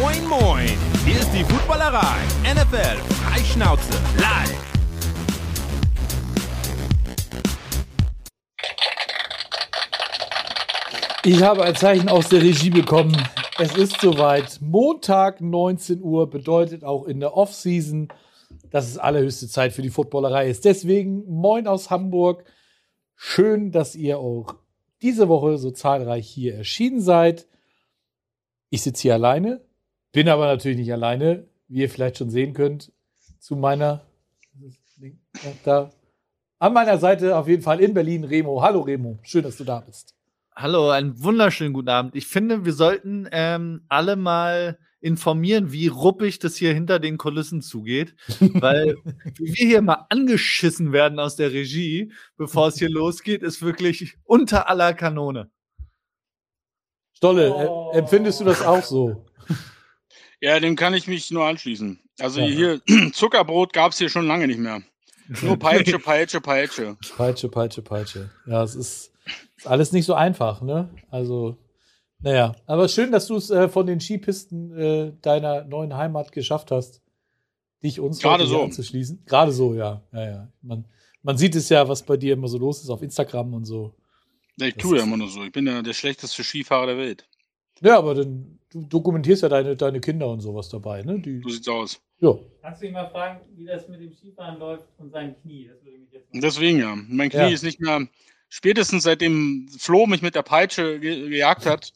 Moin, moin! Hier ist die Footballerei. NFL Freischnauze live. Ich habe ein Zeichen aus der Regie bekommen. Es ist soweit. Montag 19 Uhr bedeutet auch in der Offseason, dass es allerhöchste Zeit für die Footballerei ist. Deswegen moin aus Hamburg. Schön, dass ihr auch diese Woche so zahlreich hier erschienen seid. Ich sitze hier alleine, bin aber natürlich nicht alleine, wie ihr vielleicht schon sehen könnt, zu meiner da an meiner Seite auf jeden Fall in Berlin Remo. Hallo Remo, schön, dass du da bist. Hallo, einen wunderschönen guten Abend. Ich finde, wir sollten ähm, alle mal informieren, wie ruppig das hier hinter den Kulissen zugeht, weil wie wir hier mal angeschissen werden aus der Regie, bevor es hier losgeht, ist wirklich unter aller Kanone. Stolle, oh. empfindest du das auch so? Ja, dem kann ich mich nur anschließen. Also ja. hier, Zuckerbrot gab es hier schon lange nicht mehr. Nur Peitsche, Peitsche, Peitsche. Peitsche, Peitsche, Peitsche. Ja, es ist, ist alles nicht so einfach, ne? Also, naja. Aber schön, dass du es äh, von den Skipisten äh, deiner neuen Heimat geschafft hast, dich uns Gerade so. anzuschließen. Gerade so, ja. ja, ja. Man, man sieht es ja, was bei dir immer so los ist auf Instagram und so. Ja, ich tue ja immer nur so. Ich bin ja der schlechteste Skifahrer der Welt. Ja, aber dann, du dokumentierst ja deine, deine Kinder und sowas dabei, ne? Die, so sieht's aus. Ja. Kannst du ihn mal fragen, wie das mit dem Skifahren läuft und seinem Knie? Das würde mich jetzt Deswegen ja. Mein Knie ja. ist nicht mehr, spätestens seitdem Flo mich mit der Peitsche ge gejagt hat,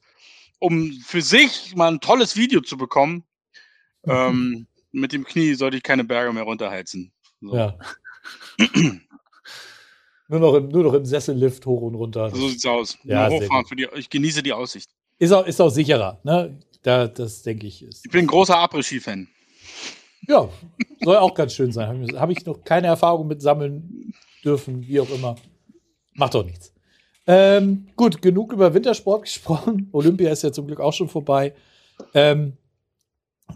um für sich mal ein tolles Video zu bekommen, ähm, mit dem Knie sollte ich keine Berge mehr runterheizen. So. Ja. nur, noch im, nur noch im Sessellift hoch und runter. So sieht's aus. Ja, hochfahren für die, ich genieße die Aussicht. Ist auch, ist auch sicherer, ne? Da, das denke ich ist. Ich bin ein großer Après-Ski-Fan. Ja, soll auch ganz schön sein. Habe ich noch keine Erfahrung mit sammeln dürfen, wie auch immer. Macht doch nichts. Ähm, gut, genug über Wintersport gesprochen. Olympia ist ja zum Glück auch schon vorbei. Ähm,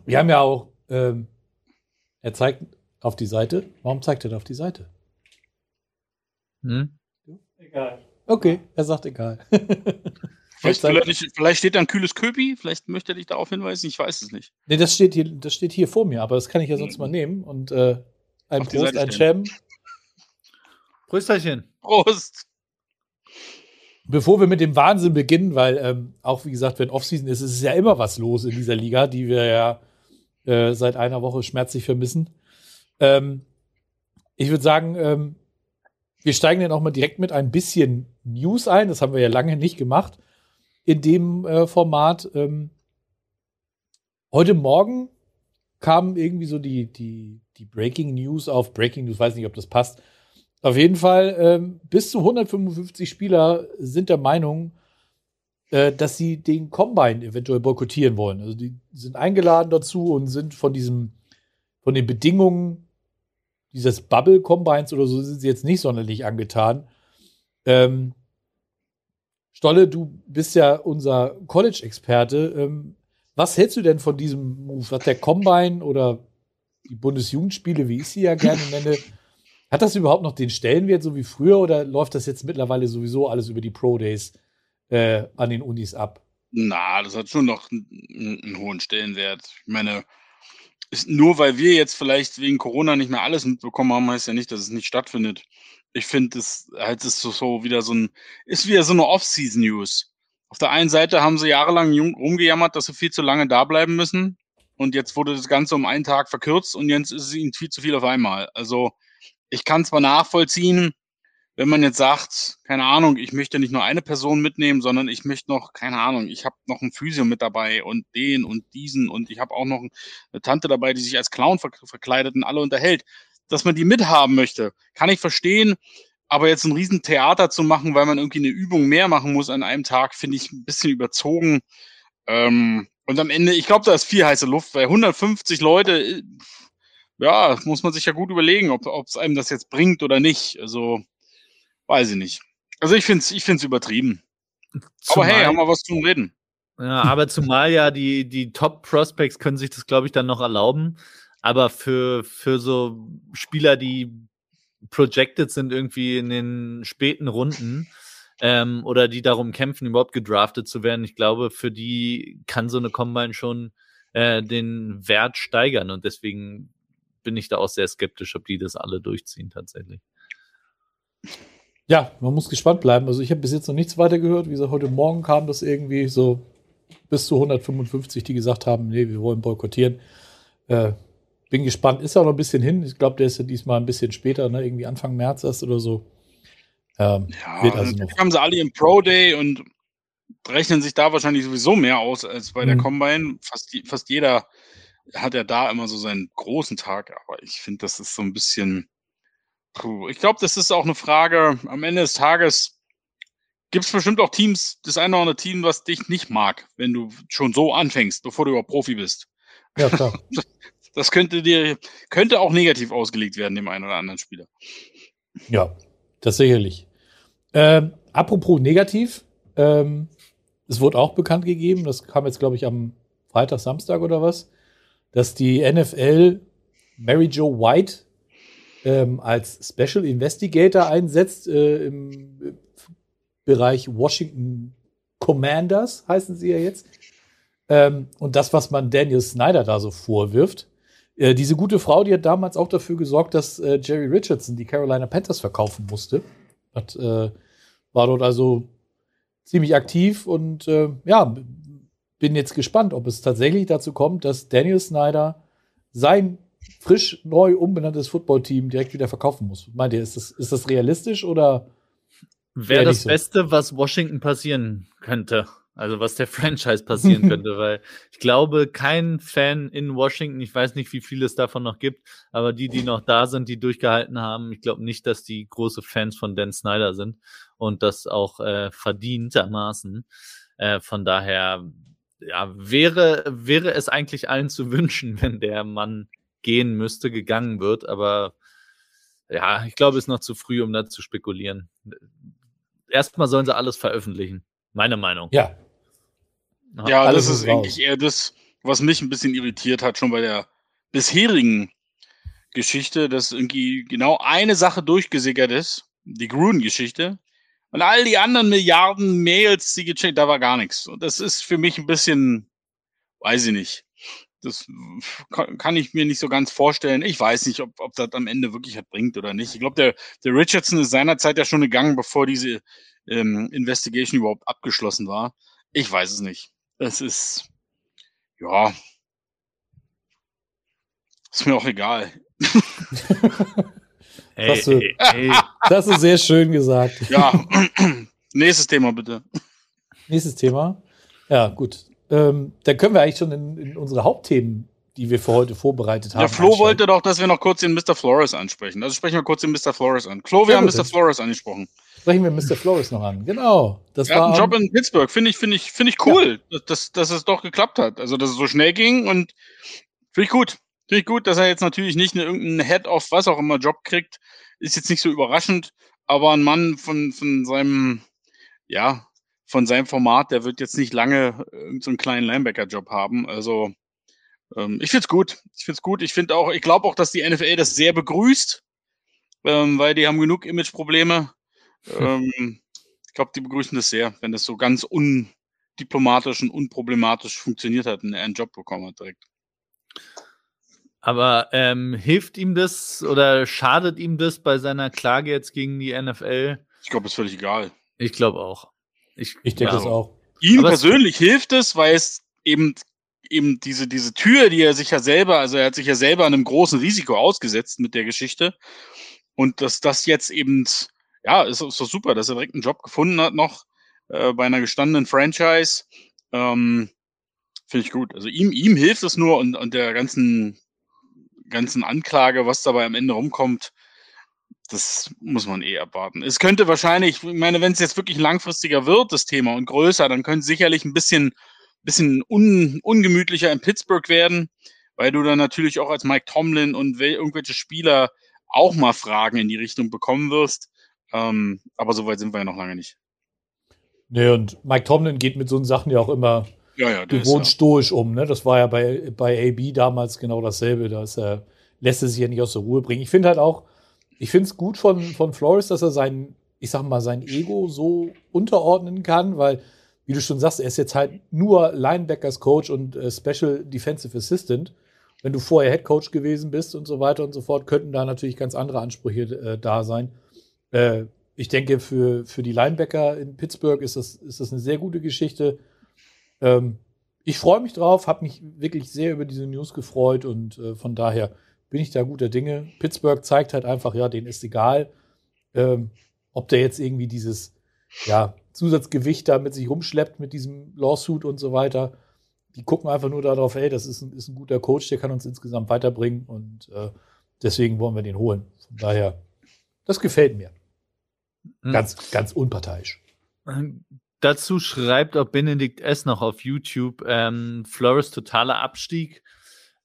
wir haben ja auch, ähm, er zeigt auf die Seite. Warum zeigt er da auf die Seite? Hm? Egal. Okay, er sagt egal. Vielleicht, vielleicht, vielleicht, steht da ein kühles Köpi, vielleicht möchte er dich darauf hinweisen, ich weiß es nicht. Nee, das steht hier, das steht hier vor mir, aber das kann ich ja sonst mal nehmen und äh, ein Prost, ein Cem. Prösterchen. Prost. Bevor wir mit dem Wahnsinn beginnen, weil ähm, auch wie gesagt, wenn Offseason ist, ist es ja immer was los in dieser Liga, die wir ja äh, seit einer Woche schmerzlich vermissen. Ähm, ich würde sagen, ähm, wir steigen dann auch mal direkt mit ein bisschen News ein. Das haben wir ja lange nicht gemacht in dem äh, Format. Ähm, heute Morgen kam irgendwie so die, die, die Breaking News auf Breaking News, weiß nicht, ob das passt. Auf jeden Fall, ähm, bis zu 155 Spieler sind der Meinung, äh, dass sie den Combine eventuell boykottieren wollen. Also die sind eingeladen dazu und sind von diesem, von den Bedingungen dieses Bubble Combines oder so sind sie jetzt nicht sonderlich angetan. Ähm, Stolle, du bist ja unser College-Experte. Ähm, was hältst du denn von diesem Move? Hat der Combine oder die Bundesjugendspiele, wie ich sie ja gerne nenne, hat das überhaupt noch den Stellenwert so wie früher oder läuft das jetzt mittlerweile sowieso alles über die Pro Days äh, an den Unis ab? Na, das hat schon noch einen, hohen Stellenwert. Ich meine, ist, nur weil wir jetzt vielleicht wegen Corona nicht mehr alles mitbekommen haben, heißt ja nicht, dass es nicht stattfindet ich finde, es halt ist so, so wieder so ein, ist wieder so eine Off-Season-News. Auf der einen Seite haben sie jahrelang rumgejammert, dass sie viel zu lange da bleiben müssen. Und jetzt wurde das Ganze um einen Tag verkürzt und jetzt ist es ihnen viel zu viel auf einmal. Also ich kann zwar nachvollziehen, wenn man jetzt sagt, keine Ahnung, ich möchte nicht nur eine Person mitnehmen, sondern ich möchte noch, keine Ahnung, ich habe noch ein Physio mit dabei und den und diesen und ich habe auch noch eine Tante dabei, die sich als Clown verkleidet und alle unterhält dass man die mithaben möchte. Kann ich verstehen. Aber jetzt ein Riesentheater zu machen, weil man irgendwie eine Übung mehr machen muss an einem Tag, finde ich ein bisschen überzogen. Ähm, und am Ende, ich glaube, da ist viel heiße Luft, weil 150 Leute, äh, ja, muss man sich ja gut überlegen, ob es einem das jetzt bringt oder nicht. Also, weiß ich nicht. Also ich finde es ich find's übertrieben. Zumal, aber hey, haben wir was zum Reden. Ja, aber zumal ja die, die Top-Prospects können sich das, glaube ich, dann noch erlauben. Aber für, für so Spieler, die projected sind irgendwie in den späten Runden ähm, oder die darum kämpfen, überhaupt gedraftet zu werden, ich glaube, für die kann so eine Combine schon äh, den Wert steigern. Und deswegen bin ich da auch sehr skeptisch, ob die das alle durchziehen tatsächlich. Ja, man muss gespannt bleiben. Also ich habe bis jetzt noch nichts weiter gehört. Wie gesagt, heute Morgen kam das irgendwie so bis zu 155, die gesagt haben, nee, wir wollen boykottieren. Äh, bin gespannt. Ist auch noch ein bisschen hin. Ich glaube, der ist ja diesmal ein bisschen später, ne? irgendwie Anfang März erst oder so. Ähm, ja, wird also noch. haben sie alle im Pro Day und rechnen sich da wahrscheinlich sowieso mehr aus als bei mhm. der Combine. Fast, fast jeder hat ja da immer so seinen großen Tag, aber ich finde, das ist so ein bisschen. Puh. Ich glaube, das ist auch eine Frage. Am Ende des Tages gibt es bestimmt auch Teams, das eine oder andere Team, was dich nicht mag, wenn du schon so anfängst, bevor du überhaupt Profi bist. Ja, klar. Das könnte dir, könnte auch negativ ausgelegt werden, dem einen oder anderen Spieler. Ja, das sicherlich. Ähm, apropos negativ, ähm, es wurde auch bekannt gegeben, das kam jetzt, glaube ich, am Freitag, Samstag oder was, dass die NFL Mary Jo White ähm, als Special Investigator einsetzt äh, im Bereich Washington Commanders, heißen sie ja jetzt. Ähm, und das, was man Daniel Snyder da so vorwirft, äh, diese gute Frau, die hat damals auch dafür gesorgt, dass äh, Jerry Richardson die Carolina Panthers verkaufen musste. Hat, äh, war dort also ziemlich aktiv und äh, ja, bin jetzt gespannt, ob es tatsächlich dazu kommt, dass Daniel Snyder sein frisch neu umbenanntes Footballteam direkt wieder verkaufen muss. Meint ihr, ist das, ist das realistisch oder? Wäre das so? Beste, was Washington passieren könnte. Also was der Franchise passieren könnte, weil ich glaube, kein Fan in Washington, ich weiß nicht, wie viele es davon noch gibt, aber die, die noch da sind, die durchgehalten haben, ich glaube nicht, dass die große Fans von Dan Snyder sind und das auch äh, verdientermaßen. Äh, von daher, ja, wäre, wäre es eigentlich allen zu wünschen, wenn der Mann gehen müsste, gegangen wird, aber ja, ich glaube, es ist noch zu früh, um da zu spekulieren. Erstmal sollen sie alles veröffentlichen. Meine Meinung. Ja, ja, das ist, ist eigentlich eher das, was mich ein bisschen irritiert hat, schon bei der bisherigen Geschichte, dass irgendwie genau eine Sache durchgesickert ist, die Gruden-Geschichte. Und all die anderen Milliarden Mails, die gecheckt, da war gar nichts. Und das ist für mich ein bisschen, weiß ich nicht. Das kann ich mir nicht so ganz vorstellen. Ich weiß nicht, ob, ob das am Ende wirklich was bringt oder nicht. Ich glaube, der, der Richardson ist seinerzeit ja schon gegangen, bevor diese ähm, Investigation überhaupt abgeschlossen war. Ich weiß es nicht. Es ist, ja, ist mir auch egal. hey, das, hey, hey. das ist sehr schön gesagt. Ja, nächstes Thema bitte. Nächstes Thema. Ja, gut. Ähm, dann können wir eigentlich schon in, in, unsere Hauptthemen, die wir für heute vorbereitet haben. Ja, Flo wollte doch, dass wir noch kurz den Mr. Flores ansprechen. Also sprechen wir kurz den Mr. Flores an. Flo, wir ja, haben Mr. Flores angesprochen sprechen wir Mr. Flores noch an. Genau. Das er war hat einen Job in Pittsburgh. Finde ich, finde ich, finde ich cool, ja. dass, dass es doch geklappt hat. Also, dass es so schnell ging und finde ich gut. Finde ich gut, dass er jetzt natürlich nicht eine, irgendeinen Head-of was auch immer Job kriegt. Ist jetzt nicht so überraschend, aber ein Mann von, von seinem, ja, von seinem Format, der wird jetzt nicht lange irgendeinen so kleinen Linebacker-Job haben. Also, ähm, ich finde es gut. Ich finde es gut. Ich finde auch, ich glaube auch, dass die NFL das sehr begrüßt, ähm, weil die haben genug Image-Probleme ähm, ich glaube, die begrüßen das sehr, wenn das so ganz undiplomatisch und unproblematisch funktioniert hat und er einen Job bekommen hat direkt. Aber ähm, hilft ihm das oder schadet ihm das bei seiner Klage jetzt gegen die NFL? Ich glaube, ist völlig egal. Ich glaube auch. Ich, ich denke es auch. Ihm Aber persönlich hilft es, weil es eben eben diese, diese Tür, die er sich ja selber, also er hat sich ja selber einem großen Risiko ausgesetzt mit der Geschichte. Und dass das jetzt eben ja, ist, ist doch super, dass er direkt einen Job gefunden hat noch äh, bei einer gestandenen Franchise. Ähm, Finde ich gut. Also ihm, ihm hilft es nur und, und der ganzen, ganzen Anklage, was dabei am Ende rumkommt, das muss man eh abwarten. Es könnte wahrscheinlich, ich meine, wenn es jetzt wirklich langfristiger wird, das Thema, und größer, dann könnte es sicherlich ein bisschen, bisschen un, ungemütlicher in Pittsburgh werden, weil du dann natürlich auch als Mike Tomlin und irgendwelche Spieler auch mal Fragen in die Richtung bekommen wirst. Ähm, aber so weit sind wir ja noch lange nicht. Nee, und Mike Tomlin geht mit so Sachen ja auch immer ja, ja, gewohnt ist, ja. stoisch um. Ne? Das war ja bei, bei AB damals genau dasselbe. Da lässt er sich ja nicht aus der Ruhe bringen. Ich finde halt auch, ich finde es gut von, von Flores, dass er sein, ich sag mal, sein Ego so unterordnen kann, weil, wie du schon sagst, er ist jetzt halt nur Linebackers Coach und äh, Special Defensive Assistant. Wenn du vorher Head Coach gewesen bist und so weiter und so fort, könnten da natürlich ganz andere Ansprüche äh, da sein. Äh, ich denke, für, für die Linebacker in Pittsburgh ist das, ist das eine sehr gute Geschichte. Ähm, ich freue mich drauf, habe mich wirklich sehr über diese News gefreut und äh, von daher bin ich da guter Dinge. Pittsburgh zeigt halt einfach, ja, denen ist egal, ähm, ob der jetzt irgendwie dieses ja, Zusatzgewicht da mit sich rumschleppt mit diesem Lawsuit und so weiter. Die gucken einfach nur darauf, ey, das ist ein, ist ein guter Coach, der kann uns insgesamt weiterbringen und äh, deswegen wollen wir den holen. Von daher, das gefällt mir. Hm. Ganz, ganz unparteiisch. Dazu schreibt auch Benedikt S. noch auf YouTube, ähm, Flores totaler Abstieg.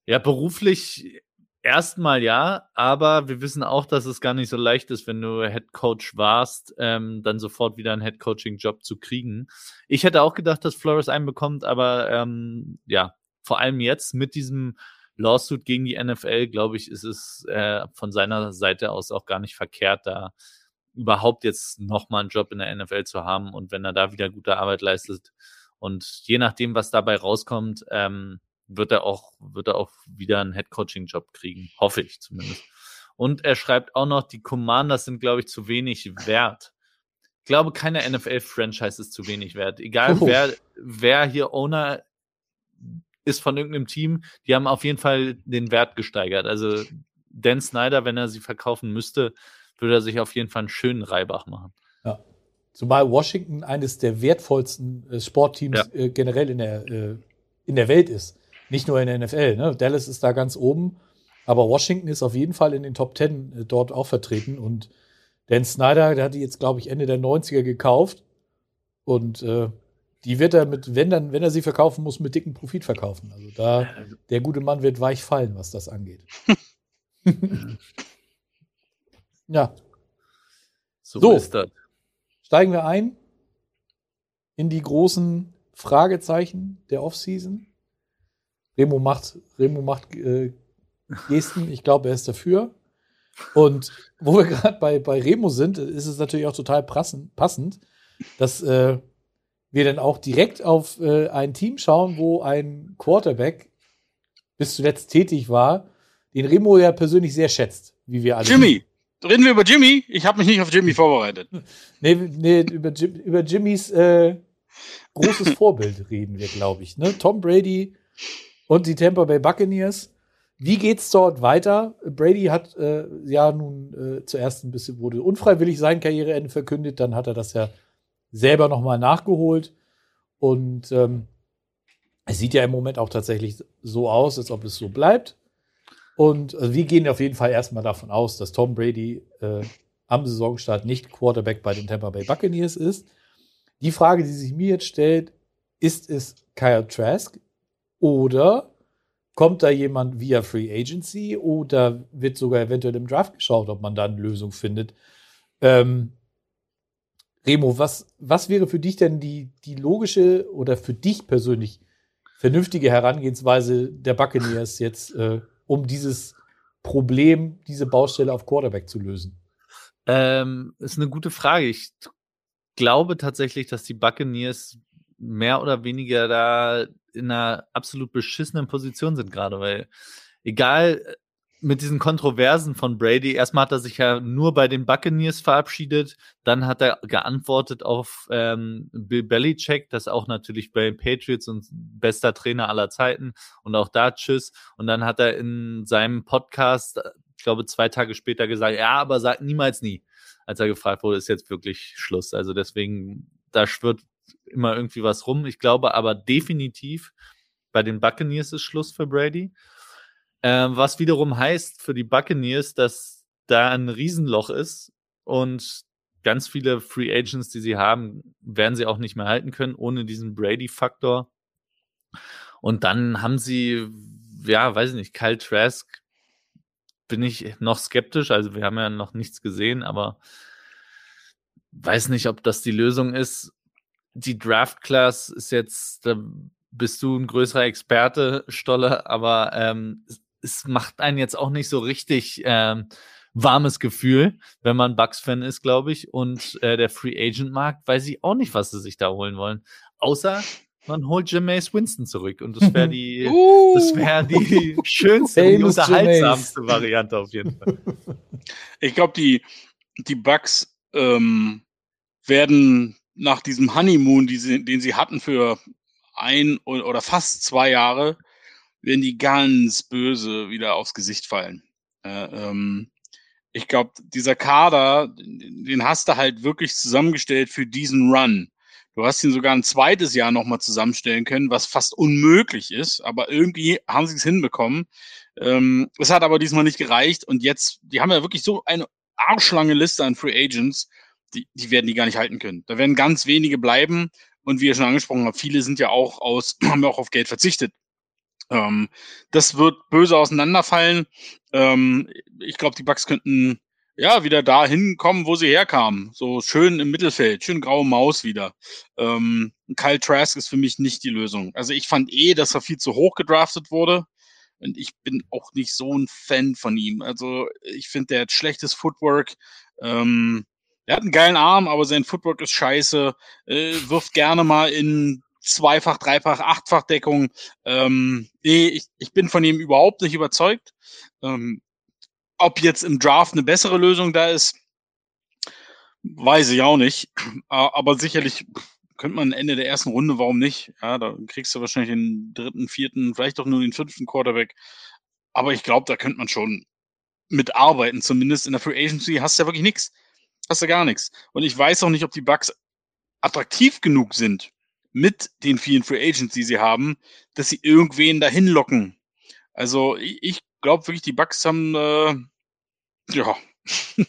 Ja, beruflich erstmal ja, aber wir wissen auch, dass es gar nicht so leicht ist, wenn du Head Coach warst, ähm, dann sofort wieder einen Head Coaching Job zu kriegen. Ich hätte auch gedacht, dass Flores einen bekommt, aber ähm, ja, vor allem jetzt mit diesem Lawsuit gegen die NFL, glaube ich, ist es äh, von seiner Seite aus auch gar nicht verkehrt, da überhaupt jetzt nochmal einen Job in der NFL zu haben und wenn er da wieder gute Arbeit leistet und je nachdem, was dabei rauskommt, ähm, wird er auch, wird er auch wieder einen Head-Coaching-Job kriegen. Hoffe ich zumindest. Und er schreibt auch noch, die Commanders sind, glaube ich, zu wenig wert. Ich glaube, keine NFL-Franchise ist zu wenig wert. Egal, oh. wer, wer hier Owner ist von irgendeinem Team, die haben auf jeden Fall den Wert gesteigert. Also Dan Snyder, wenn er sie verkaufen müsste, würde er sich auf jeden Fall einen schönen Reibach machen. Ja. Zumal Washington eines der wertvollsten äh, Sportteams ja. äh, generell in der, äh, in der Welt ist. Nicht nur in der NFL. Ne? Dallas ist da ganz oben, aber Washington ist auf jeden Fall in den Top Ten äh, dort auch vertreten. Und Dan Snyder, der hat die jetzt, glaube ich, Ende der 90er gekauft. Und äh, die wird er mit, wenn dann, wenn er sie verkaufen muss, mit dicken Profit verkaufen. Also da, der gute Mann wird weich fallen, was das angeht. Ja. So, so ist das. Steigen wir ein in die großen Fragezeichen der Offseason. Remo macht, Remo macht äh, Gesten. Ich glaube, er ist dafür. Und wo wir gerade bei, bei Remo sind, ist es natürlich auch total passend, passend dass äh, wir dann auch direkt auf äh, ein Team schauen, wo ein Quarterback bis zuletzt tätig war, den Remo ja persönlich sehr schätzt, wie wir alle. Jimmy! Reden wir über Jimmy? Ich habe mich nicht auf Jimmy vorbereitet. Nee, nee über, über Jimmys äh, großes Vorbild reden wir, glaube ich. Ne? Tom Brady und die Tampa Bay Buccaneers. Wie geht's dort weiter? Brady hat äh, ja nun äh, zuerst ein bisschen wurde unfreiwillig sein Karriereende verkündet, dann hat er das ja selber nochmal nachgeholt und ähm, es sieht ja im Moment auch tatsächlich so aus, als ob es so bleibt. Und also wir gehen auf jeden Fall erstmal davon aus, dass Tom Brady äh, am Saisonstart nicht Quarterback bei den Tampa Bay Buccaneers ist. Die Frage, die sich mir jetzt stellt, ist es Kyle Trask oder kommt da jemand via Free Agency oder wird sogar eventuell im Draft geschaut, ob man da eine Lösung findet? Ähm, Remo, was, was wäre für dich denn die, die logische oder für dich persönlich vernünftige Herangehensweise der Buccaneers jetzt äh, um dieses Problem, diese Baustelle auf Quarterback zu lösen? Ähm, ist eine gute Frage. Ich glaube tatsächlich, dass die Buccaneers mehr oder weniger da in einer absolut beschissenen Position sind gerade, weil egal mit diesen Kontroversen von Brady, erstmal hat er sich ja nur bei den Buccaneers verabschiedet, dann hat er geantwortet auf ähm, Bill Belichick, das auch natürlich bei den Patriots und bester Trainer aller Zeiten und auch da tschüss. Und dann hat er in seinem Podcast, ich glaube zwei Tage später gesagt, ja, aber sagt niemals nie, als er gefragt wurde, ist jetzt wirklich Schluss. Also deswegen, da schwirrt immer irgendwie was rum. Ich glaube aber definitiv, bei den Buccaneers ist Schluss für Brady. Ähm, was wiederum heißt für die Buccaneers, dass da ein Riesenloch ist und ganz viele Free Agents, die sie haben, werden sie auch nicht mehr halten können ohne diesen Brady-Faktor. Und dann haben sie, ja, weiß ich nicht, Kyle Trask bin ich noch skeptisch. Also wir haben ja noch nichts gesehen, aber weiß nicht, ob das die Lösung ist. Die Draft Class ist jetzt, da bist du ein größerer Experte, Stolle, aber ähm, es macht einen jetzt auch nicht so richtig ähm, warmes Gefühl, wenn man Bucks-Fan ist, glaube ich. Und äh, der Free Agent Markt weiß ich auch nicht, was sie sich da holen wollen. Außer man holt Jameis Winston zurück und das wäre die, Uh. das wäre die schönste, Famous unterhaltsamste Variante auf jeden Fall. Ich glaube, die, die Bugs ähm, werden nach diesem Honeymoon, die sie, den sie hatten für ein oder fast zwei Jahre, werden die ganz böse wieder aufs Gesicht fallen. Äh, ähm, ich glaube, dieser Kader, den hast du halt wirklich zusammengestellt für diesen Run. Du hast ihn sogar ein zweites Jahr nochmal zusammenstellen können, was fast unmöglich ist, aber irgendwie haben sie es hinbekommen. Ähm, es hat aber diesmal nicht gereicht und jetzt, die haben ja wirklich so eine arschlange Liste an Free Agents, die, die werden die gar nicht halten können. Da werden ganz wenige bleiben und wie ihr schon angesprochen habt, viele sind ja auch aus, haben ja auch auf Geld verzichtet. Ähm, das wird böse auseinanderfallen. Ähm, ich glaube, die Bucks könnten ja wieder dahin kommen, wo sie herkamen. So schön im Mittelfeld, schön graue Maus wieder. Ähm, Kyle Trask ist für mich nicht die Lösung. Also ich fand eh, dass er viel zu hoch gedraftet wurde. Und ich bin auch nicht so ein Fan von ihm. Also ich finde, der hat schlechtes Footwork. Ähm, er hat einen geilen Arm, aber sein Footwork ist scheiße. Äh, wirft gerne mal in Zweifach, Dreifach, Achtfach Deckung. Ähm, nee, ich, ich bin von ihm überhaupt nicht überzeugt. Ähm, ob jetzt im Draft eine bessere Lösung da ist, weiß ich auch nicht. Aber sicherlich könnte man Ende der ersten Runde, warum nicht? Ja, da kriegst du wahrscheinlich den dritten, vierten, vielleicht auch nur den fünften Quarterback. Aber ich glaube, da könnte man schon mitarbeiten, zumindest in der Free Agency hast du ja wirklich nichts. Hast du gar nichts. Und ich weiß auch nicht, ob die Bucks attraktiv genug sind mit den vielen Free Agents, die sie haben, dass sie irgendwen dahin locken. Also ich, ich glaube wirklich, die Bucks haben äh, ja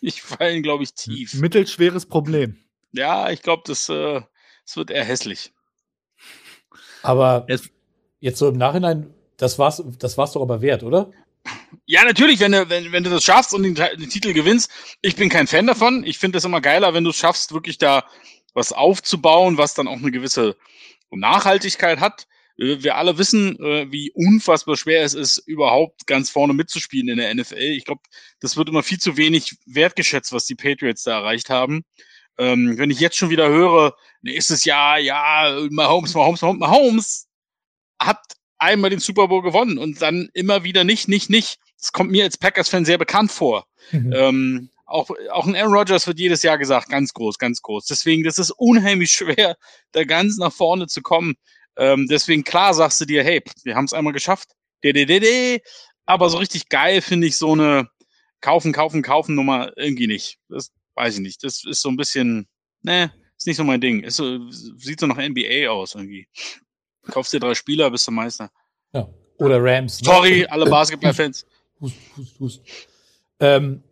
ich fallen, glaube ich, tief. Mittelschweres Problem. Ja, ich glaube, das, äh, das wird eher hässlich. Aber Jetzt- jetzt so im Nachhinein, das war's, das war's doch aber wert, oder? Ja, natürlich, wenn du, wenn, wenn du das schaffst und den, den Titel gewinnst. Ich bin kein Fan davon. Ich finde es immer geiler, wenn du es schaffst, wirklich da was aufzubauen, was dann auch eine gewisse Nachhaltigkeit hat. Wir alle wissen, äh, wie unfassbar schwer es ist, überhaupt ganz vorne mitzuspielen in der NFL. Ich glaube, das wird immer viel zu wenig wertgeschätzt, was die Patriots da erreicht haben. Ähm, wenn ich jetzt schon wieder höre, nächstes Jahr, ja, Mahomes, Mahomes, Mahomes, Mahomes hat einmal den Super Bowl gewonnen und dann immer wieder nicht, nicht, nicht. Das kommt mir als Packers-Fan sehr bekannt vor. Ähm, auch, auch ein Aaron Rodgers wird jedes Jahr gesagt, ganz groß, ganz groß. Deswegen, das ist unheimlich schwer, da ganz nach vorne zu kommen. Ähm, deswegen, klar sagst du dir, hey, wir haben es einmal geschafft. Aber so richtig geil finde ich so eine Kaufen, Kaufen, Kaufen Nummer irgendwie nicht. Das weiß ich nicht. Das ist so ein bisschen, ne, ist nicht so mein Ding. Ist so, sieht so nach NBA aus irgendwie. Kaufst dir drei Spieler, bist du Meister. Ja. Oder Rams. ne? Sorry, alle Basketballfans. Hust, hust, hust. Ähm,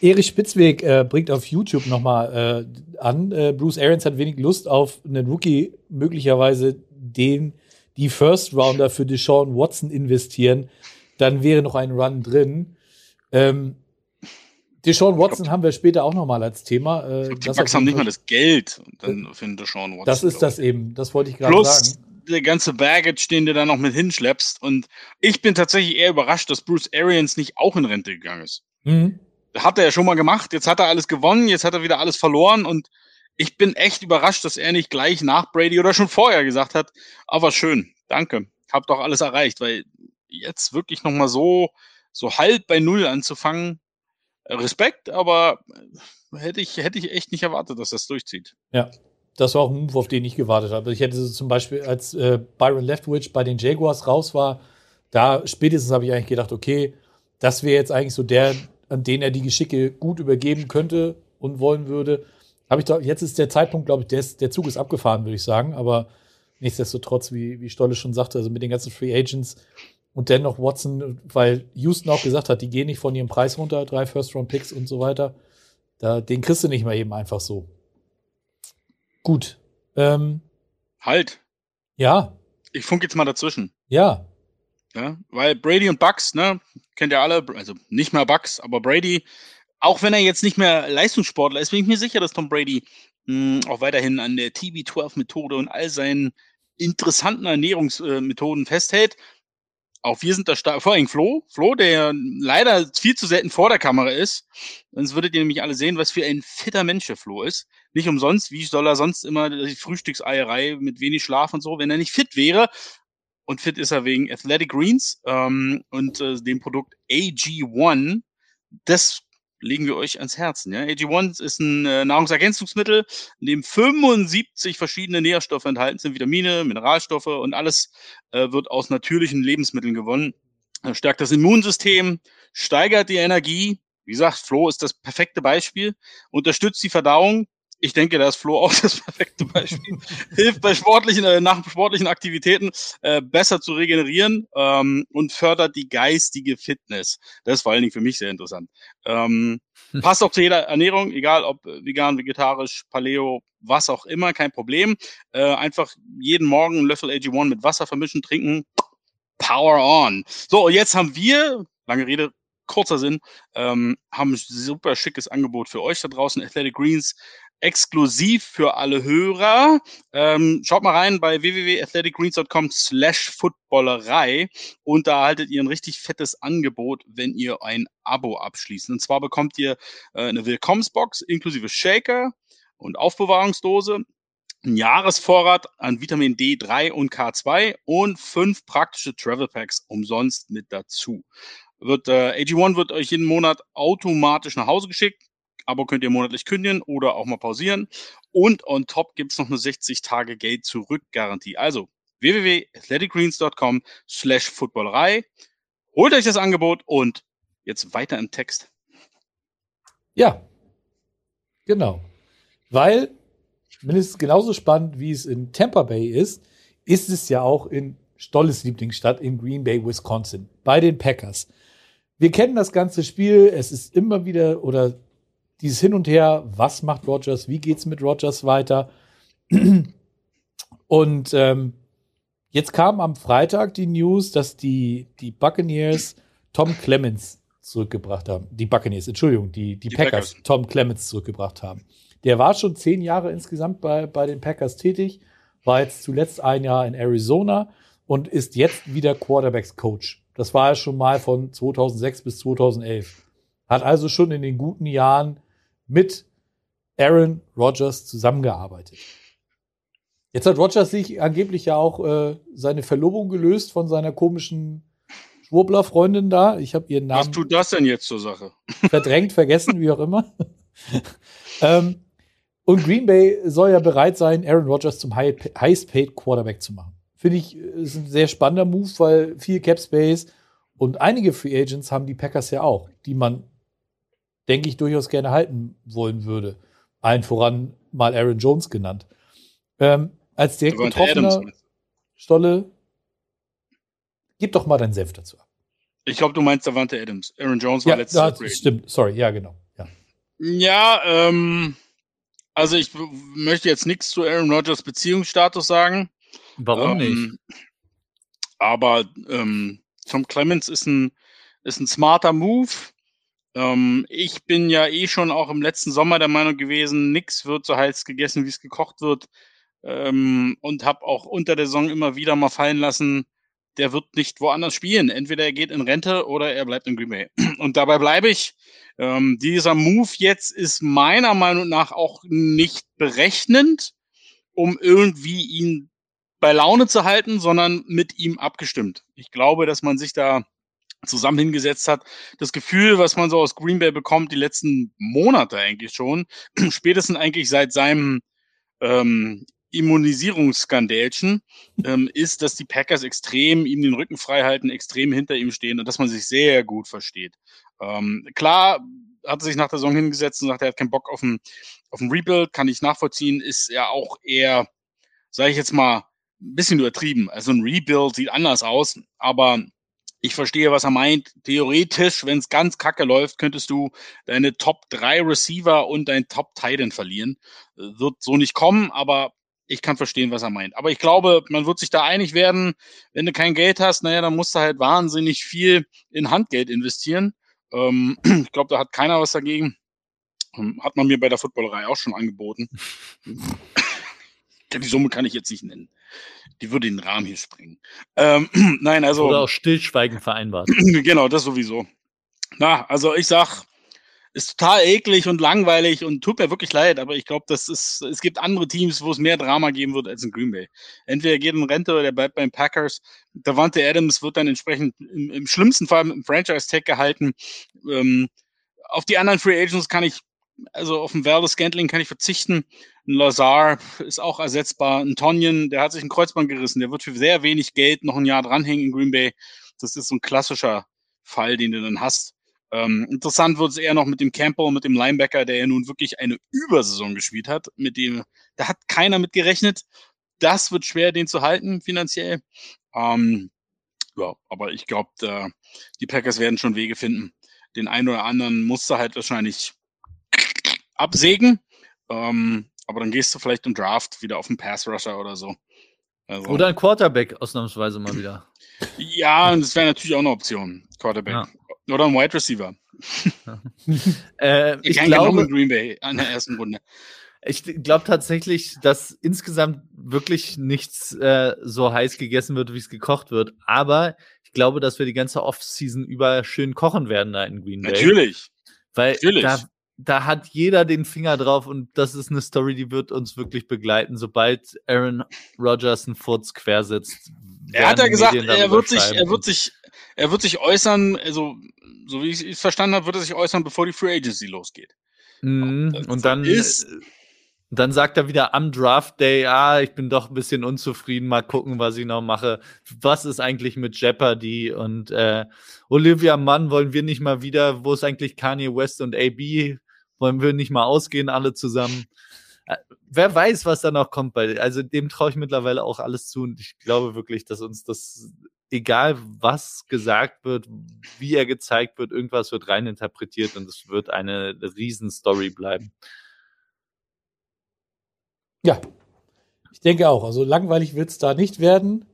Erich Spitzweg äh, bringt auf YouTube nochmal äh, an, äh, Bruce Arians hat wenig Lust auf einen Rookie, möglicherweise den die First Rounder für Deshaun Watson investieren, dann wäre noch ein Run drin. Ähm, Deshaun Watson haben wir später auch nochmal als Thema. Äh, glaub, die Bucks auf haben nicht mal das Geld dann für Deshaun Watson. Das ist glaub das eben, das wollte ich gerade sagen. Der ganze Baggage, den du da noch mit hinschleppst. Und ich bin tatsächlich eher überrascht, dass Bruce Arians nicht auch in Rente gegangen ist. Mhm. Hat er ja schon mal gemacht. Jetzt hat er alles gewonnen. Jetzt hat er wieder alles verloren. Und ich bin echt überrascht, dass er nicht gleich nach Brady oder schon vorher gesagt hat, aber schön, danke, hab doch alles erreicht, weil jetzt wirklich noch mal so so halb bei Null anzufangen, äh, Respekt, aber äh, hätte ich hätte ich echt nicht erwartet, dass das durchzieht. Ja, das war auch ein Move, auf den ich gewartet habe. Ich hätte so zum Beispiel, als äh, Byron Leftwich bei den Jaguars raus war, da spätestens habe ich eigentlich gedacht, okay, das wäre jetzt eigentlich so der, an den er die Geschicke gut übergeben könnte und wollen würde. Habe ich doch, jetzt ist der Zeitpunkt, glaube ich, der, ist, der Zug ist abgefahren, würde ich sagen. Aber nichtsdestotrotz, wie, wie Stolle schon sagte, also mit den ganzen Free Agents und dennoch Watson, weil Houston auch gesagt hat, die gehen nicht von ihrem Preis runter, drei First-Round-Picks und so weiter. Da, den kriegst du nicht mal eben einfach so. Gut. Ähm, Halt, ja, ich funk jetzt mal dazwischen. ja. Ja, weil Brady und Bucks, ne, kennt ihr alle, also nicht mehr Bucks, aber Brady, auch wenn er jetzt nicht mehr Leistungssportler ist, bin ich mir sicher, dass Tom Brady mh, auch weiterhin an der TB12-Methode und all seinen interessanten Ernährungsmethoden festhält. Auch wir sind da stark, vor allem Flo, Flo, der leider viel zu selten vor der Kamera ist. Sonst würdet ihr nämlich alle sehen, was für ein fitter Mensch der Flo ist. Nicht umsonst. Wie soll er sonst immer die Frühstückseierei mit wenig Schlaf und so, wenn er nicht fit wäre? Und fit ist er wegen Athletic Greens ähm, und äh, dem Produkt AG1. Das legen wir euch ans Herzen. Ja? AG1 ist ein äh, Nahrungsergänzungsmittel, in dem 75 verschiedene Nährstoffe enthalten sind, Vitamine, Mineralstoffe und alles äh, wird aus natürlichen Lebensmitteln gewonnen. Äh, stärkt das Immunsystem, steigert die Energie. Wie gesagt, Flo ist das perfekte Beispiel, unterstützt die Verdauung, ich denke, da ist Flo auch das perfekte Beispiel. Hilft bei sportlichen, äh, nach sportlichen Aktivitäten äh, besser zu regenerieren ähm, und fördert die geistige Fitness. Das ist vor allen Dingen für mich sehr interessant. Ähm, hm. passt auch zu jeder Ernährung, egal ob vegan, vegetarisch, Paleo, was auch immer, kein Problem. Äh, einfach jeden Morgen einen Löffel AG1 mit Wasser vermischen, trinken. Power on. So, jetzt haben wir, lange Rede, kurzer Sinn, ähm, haben ein super schickes Angebot für euch da draußen. Athletic Greens exklusiv für alle Hörer. Ähm, schaut mal rein bei www.athleticgreens.com slash footballerei und da erhaltet ihr ein richtig fettes Angebot, wenn ihr ein Abo abschließt. Und zwar bekommt ihr äh, eine Willkommensbox inklusive Shaker und Aufbewahrungsdose, ein Jahresvorrat an Vitamin D3 und K2 und fünf praktische Travel Packs umsonst mit dazu. Wird, äh, AG1 wird euch jeden Monat automatisch nach Hause geschickt Abo könnt ihr monatlich kündigen oder auch mal pausieren. Und on top gibt's noch eine 60 Tage Geld zurück Garantie. Also www.athleticgreens.com slash footballerei. Holt euch das Angebot und jetzt weiter im Text. Ja, genau. Weil mindestens genauso spannend, wie es in Tampa Bay ist, ist es ja auch in Stolles Lieblingsstadt in Green Bay, Wisconsin, bei den Packers. Wir kennen das ganze Spiel. Es ist immer wieder oder dieses Hin und Her, was macht Rogers, wie geht's mit Rogers weiter? Und ähm, jetzt kam am Freitag die News, dass die, die Buccaneers Tom Clemens zurückgebracht haben. Die Buccaneers, Entschuldigung, die, die, die Packers, Packers, Tom Clemens zurückgebracht haben. Der war schon zehn Jahre insgesamt bei, bei den Packers tätig, war jetzt zuletzt ein Jahr in Arizona und ist jetzt wieder Quarterbacks Coach. Das war er schon mal von 2006 bis 2011. Hat also schon in den guten Jahren mit Aaron Rodgers zusammengearbeitet. Jetzt hat Rodgers sich angeblich ja auch äh, seine Verlobung gelöst von seiner komischen Schwurbler-Freundin da. Ich habe ihren Namen. Was tut das denn jetzt zur Sache? Verdrängt, vergessen, wie auch immer. ähm, und Green Bay soll ja bereit sein, Aaron Rodgers zum Highest-Paid Quarterback zu machen. Finde ich, ist ein sehr spannender Move, weil viel Cap Space und einige Free Agents haben die Packers ja auch, die man denke ich, durchaus gerne halten wollen würde. Allen voran mal Aaron Jones genannt. Ähm, als direkt betroffener Stolle, gib doch mal deinen Senf dazu ab. Ich glaube, du meinst Davante Adams. Aaron Jones war ja, letztes Jahr. Das stimmt, sorry, ja, genau. Ja, ja ähm, also ich möchte jetzt nichts zu Aaron Rodgers Beziehungsstatus sagen. Warum ähm, nicht? Aber ähm, Tom Clemens ist ein, ist ein smarter Move. Ähm, ich bin ja eh schon auch im letzten Sommer der Meinung gewesen, nix wird so heiß gegessen, wie es gekocht wird. Ähm, und habe auch unter der Saison immer wieder mal fallen lassen, der wird nicht woanders spielen. Entweder er geht in Rente oder er bleibt in Green Bay. Und dabei bleibe ich. Ähm, dieser Move jetzt ist meiner Meinung nach auch nicht berechnend, um irgendwie ihn bei Laune zu halten, sondern mit ihm abgestimmt. Ich glaube, dass man sich da zusammen hingesetzt hat. Das Gefühl, was man so aus Green Bay bekommt, die letzten Monate eigentlich schon, spätestens eigentlich seit seinem ähm, Immunisierungsskandälchen, ähm, ist, dass die Packers extrem ihm den Rücken frei halten, extrem hinter ihm stehen und dass man sich sehr gut versteht. Ähm, klar hat er sich nach der Saison hingesetzt und sagt, er hat keinen Bock auf ein, auf ein Rebuild, kann ich nachvollziehen, ist ja auch eher, sage ich jetzt mal, ein bisschen übertrieben. Also ein Rebuild sieht anders aus, aber ich verstehe, was er meint. Theoretisch, wenn es ganz kacke läuft, könntest du deine Top 3 Receiver und dein Top Titan verlieren. Wird so nicht kommen, aber ich kann verstehen, was er meint. Aber ich glaube, man wird sich da einig werden, wenn du kein Geld hast, naja, dann musst du halt wahnsinnig viel in Handgeld investieren. Ähm, ich glaube, da hat keiner was dagegen. Ähm, hat man mir bei der Footballerei auch schon angeboten. Die Summe kann ich jetzt nicht nennen die würde den Rahmen hier sprengen. Ähm, nein, also. Oder auch Stillschweigen vereinbart. genau, das sowieso. Na, also ich sag, ist total eklig und langweilig und tut mir wirklich leid, aber ich glaube, das ist, es gibt andere Teams, wo es mehr Drama geben wird als in Green Bay. Entweder geht in Rente oder der bleibt bei den Packers. Davante Adams wird dann entsprechend im, im schlimmsten Fall mit einem Franchise-Tag gehalten. Ähm, auf die anderen Free Agents kann ich, also auf den Verde Scantling kann ich verzichten. Ein Lazar ist auch ersetzbar. Ein Tonyan, der hat sich ein Kreuzband gerissen. Der wird für sehr wenig Geld noch ein Jahr dranhängen in Green Bay. Das ist so ein klassischer Fall, den du dann hast. Ähm, interessant wird es eher noch mit dem Campbell, mit dem Linebacker, der ja nun wirklich eine Übersaison gespielt hat, mit dem, da hat keiner mit gerechnet. Das wird schwer, den zu halten, finanziell. Ähm, ja, aber ich glaube, die Packers werden schon Wege finden. Den einen oder anderen musst du halt wahrscheinlich absägen. Ähm, aber dann gehst du vielleicht im Draft wieder auf einen Pass Rusher oder so. Also, oder ein Quarterback, ausnahmsweise mal wieder. Ja, und das wäre natürlich auch eine Option. Quarterback. Ja. Oder ein Wide Receiver. äh, ich glaube, Green Bay an der ersten Runde. Ich glaube tatsächlich, dass insgesamt wirklich nichts äh, so heiß gegessen wird, wie es gekocht wird. Aber ich glaube, dass wir die ganze Offseason über schön kochen werden da in Green Bay. Natürlich. Weil Natürlich. Da, da hat jeder den Finger drauf und das ist eine Story, die wird uns wirklich begleiten, sobald Aaron Rodgers einen Furz quersetzt. Er hat ja gesagt, er wird sich, er wird sich, er wird sich äußern, also so wie ich es verstanden habe, wird er sich äußern, bevor die Free Agency losgeht. Mhm. Und dann ist, dann sagt er wieder am Draft Day, ah, ich bin doch ein bisschen unzufrieden, mal gucken, was ich noch mache. Was ist eigentlich mit Jeopardy und äh, Olivia Mann wollen wir nicht mal wieder, wo ist eigentlich Kanye West und AB? Wollen wir nicht mal ausgehen, alle zusammen? Äh, wer weiß, was da noch kommt bei, also dem traue ich mittlerweile auch alles zu und ich glaube wirklich, dass uns das egal was gesagt wird, wie er gezeigt wird, irgendwas wird reininterpretiert und es wird eine Riesenstory bleiben. Ja, ich denke auch. Also langweilig wird es da nicht werden.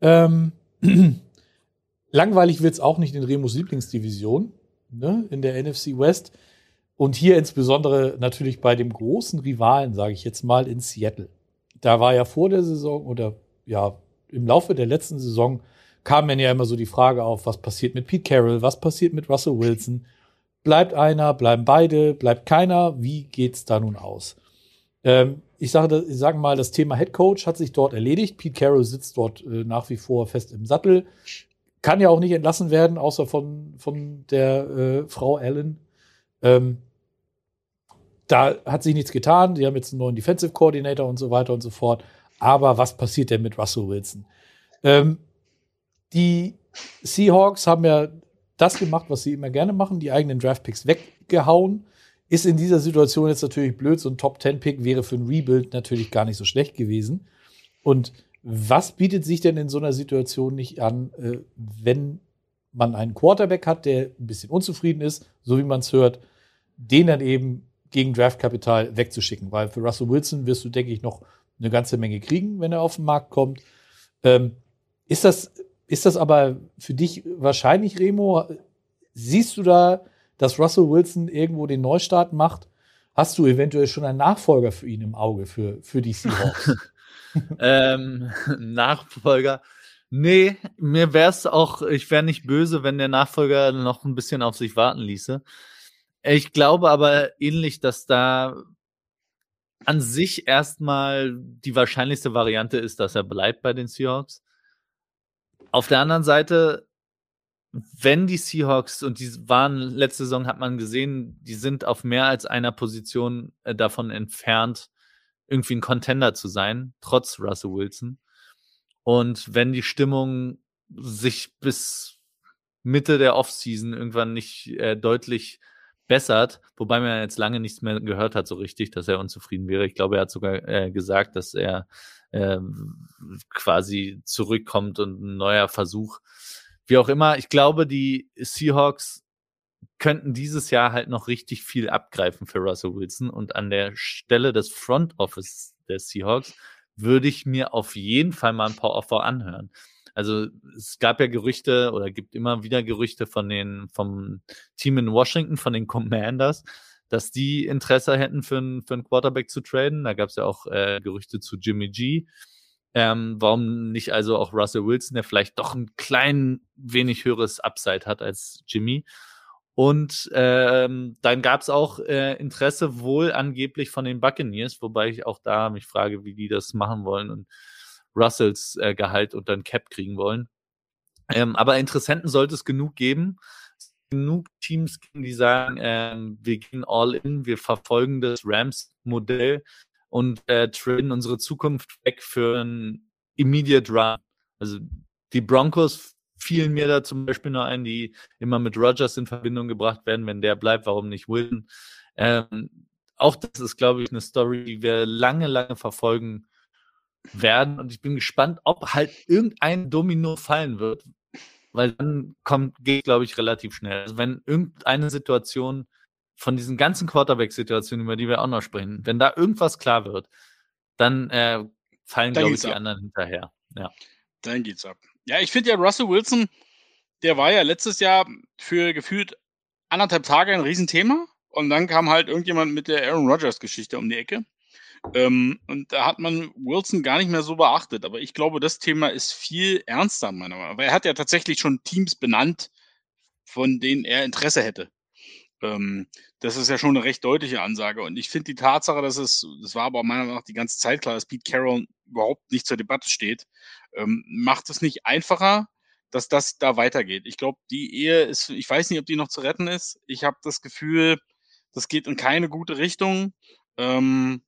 Ähm, langweilig wird es auch nicht in Remus Lieblingsdivision ne, in der NFC West. Und hier insbesondere natürlich bei dem großen Rivalen, sage ich jetzt mal, in Seattle. Da war ja vor der Saison oder ja im Laufe der letzten Saison kam mir ja immer so die Frage auf, was passiert mit Pete Carroll, was passiert mit Russell Wilson? Bleibt einer, bleiben beide, bleibt keiner? Wie geht's da nun aus? Ähm, ich sage, ich sage mal, das Thema Head Coach hat sich dort erledigt. Pete Carroll sitzt dort äh, nach wie vor fest im Sattel. Kann ja auch nicht entlassen werden, außer von, von der äh, Frau Allen. Ähm, da hat sich nichts getan. Die haben jetzt einen neuen Defensive Coordinator und so weiter und so fort. Aber was passiert denn mit Russell Wilson? Ähm, die Seahawks haben ja das gemacht, was sie immer gerne machen, die eigenen Draftpicks weggehauen. Ist in dieser Situation jetzt natürlich blöd. So ein Top-10-Pick wäre für ein Rebuild natürlich gar nicht so schlecht gewesen. Und was bietet sich denn in so einer Situation nicht an, äh, wenn man einen Quarterback hat, der ein bisschen unzufrieden ist, so wie man es hört, den dann eben gegen Draftkapital wegzuschicken? Weil für Russell Wilson wirst du, denke ich, noch eine ganze Menge kriegen, wenn er auf den Markt kommt. Ähm, ist das ist das aber für dich wahrscheinlich, Remo? Siehst du da, dass Russell Wilson irgendwo den Neustart macht? Hast du eventuell schon einen Nachfolger für ihn im Auge, für, für die Seahawks? ähm, Nachfolger. Nee, mir wäre es auch, ich wäre nicht böse, wenn der Nachfolger noch ein bisschen auf sich warten ließe. Ich glaube aber ähnlich, dass da an sich erstmal die wahrscheinlichste Variante ist, dass er bleibt bei den Seahawks. Auf der anderen Seite, wenn die Seahawks, und die waren letzte Saison, hat man gesehen, die sind auf mehr als einer Position äh, davon entfernt, irgendwie ein Contender zu sein, trotz Russell Wilson. Und wenn die Stimmung sich bis Mitte der Offseason irgendwann nicht äh, deutlich bessert, wobei man jetzt lange nichts mehr gehört hat, so richtig, dass er unzufrieden wäre. Ich glaube, er hat sogar äh, gesagt, dass er äh, quasi zurückkommt und ein neuer Versuch. Wie auch immer, ich glaube, die Seahawks könnten dieses Jahr halt noch richtig viel abgreifen für Russell Wilson und an der Stelle des Front Office der Seahawks würde ich mir auf jeden Fall mal ein paar Offer anhören. Also es gab ja Gerüchte oder gibt immer wieder Gerüchte von den vom Team in Washington, von den Commanders, dass die Interesse hätten, für, ein, für einen Quarterback zu traden. Da gab es ja auch äh, Gerüchte zu Jimmy G. Ähm, warum nicht also auch Russell Wilson, der vielleicht doch ein klein wenig höheres Upside hat als Jimmy? Und ähm, dann gab es auch äh, Interesse wohl angeblich von den Buccaneers, wobei ich auch da mich frage, wie die das machen wollen und Russells äh, Gehalt und dann Cap kriegen wollen. Ähm, aber Interessenten sollte es genug geben. Genug Teams, die sagen, ähm, wir gehen all in, wir verfolgen das Rams-Modell und äh, traden unsere Zukunft weg für ein Immediate Run. Also die Broncos fielen mir da zum Beispiel noch ein, die immer mit Rogers in Verbindung gebracht werden. Wenn der bleibt, warum nicht Wilton? Ähm, auch das ist, glaube ich, eine Story, die wir lange, lange verfolgen werden. Und ich bin gespannt, ob halt irgendein Domino fallen wird. Weil dann kommt, geht, glaube ich, relativ schnell. Also wenn irgendeine Situation von diesen ganzen Quarterback-Situationen, über die wir auch noch sprechen, wenn da irgendwas klar wird, dann äh, fallen, glaube ich, die ab. anderen hinterher. Ja. Dann geht's ab. Ja, ich finde ja Russell Wilson, der war ja letztes Jahr für gefühlt anderthalb Tage ein Riesenthema. Und dann kam halt irgendjemand mit der Aaron Rodgers-Geschichte um die Ecke. Ähm, und da hat man Wilson gar nicht mehr so beachtet. Aber ich glaube, das Thema ist viel ernster, meiner Meinung nach. Weil er hat ja tatsächlich schon Teams benannt, von denen er Interesse hätte. Ähm, das ist ja schon eine recht deutliche Ansage. Und ich finde die Tatsache, dass es, das war aber meiner Meinung nach die ganze Zeit klar, dass Pete Carroll überhaupt nicht zur Debatte steht, ähm, macht es nicht einfacher, dass das da weitergeht. Ich glaube, die Ehe ist, ich weiß nicht, ob die noch zu retten ist. Ich habe das Gefühl, das geht in keine gute Richtung. Ähm,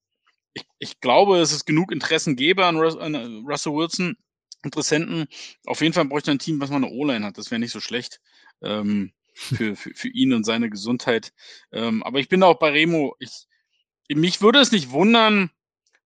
ich, ich glaube, es ist genug Interessengeber an, Rus an Russell Wilson, Interessenten. Auf jeden Fall bräuchte ein Team, was mal eine O-Line hat. Das wäre nicht so schlecht. Ähm, für, für, für ihn und seine Gesundheit. Ähm, aber ich bin auch bei Remo. Ich, mich würde es nicht wundern,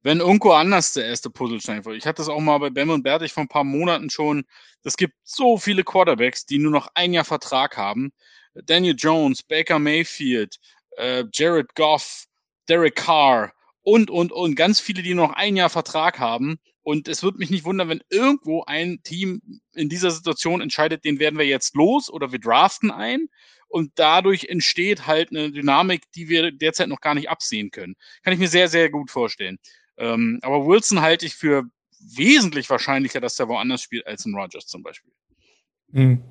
wenn irgendwo anders der erste Puzzlestein wird. Ich hatte das auch mal bei Bam und Bertig vor ein paar Monaten schon. Es gibt so viele Quarterbacks, die nur noch ein Jahr Vertrag haben. Daniel Jones, Baker Mayfield, äh, Jared Goff, Derek Carr und, und, und ganz viele, die noch ein Jahr Vertrag haben. Und es würde mich nicht wundern, wenn irgendwo ein Team in dieser Situation entscheidet, den werden wir jetzt los oder wir draften ein. Und dadurch entsteht halt eine Dynamik, die wir derzeit noch gar nicht absehen können. Kann ich mir sehr, sehr gut vorstellen. Ähm, aber Wilson halte ich für wesentlich wahrscheinlicher, dass er woanders spielt als in Rogers zum Beispiel. Mhm.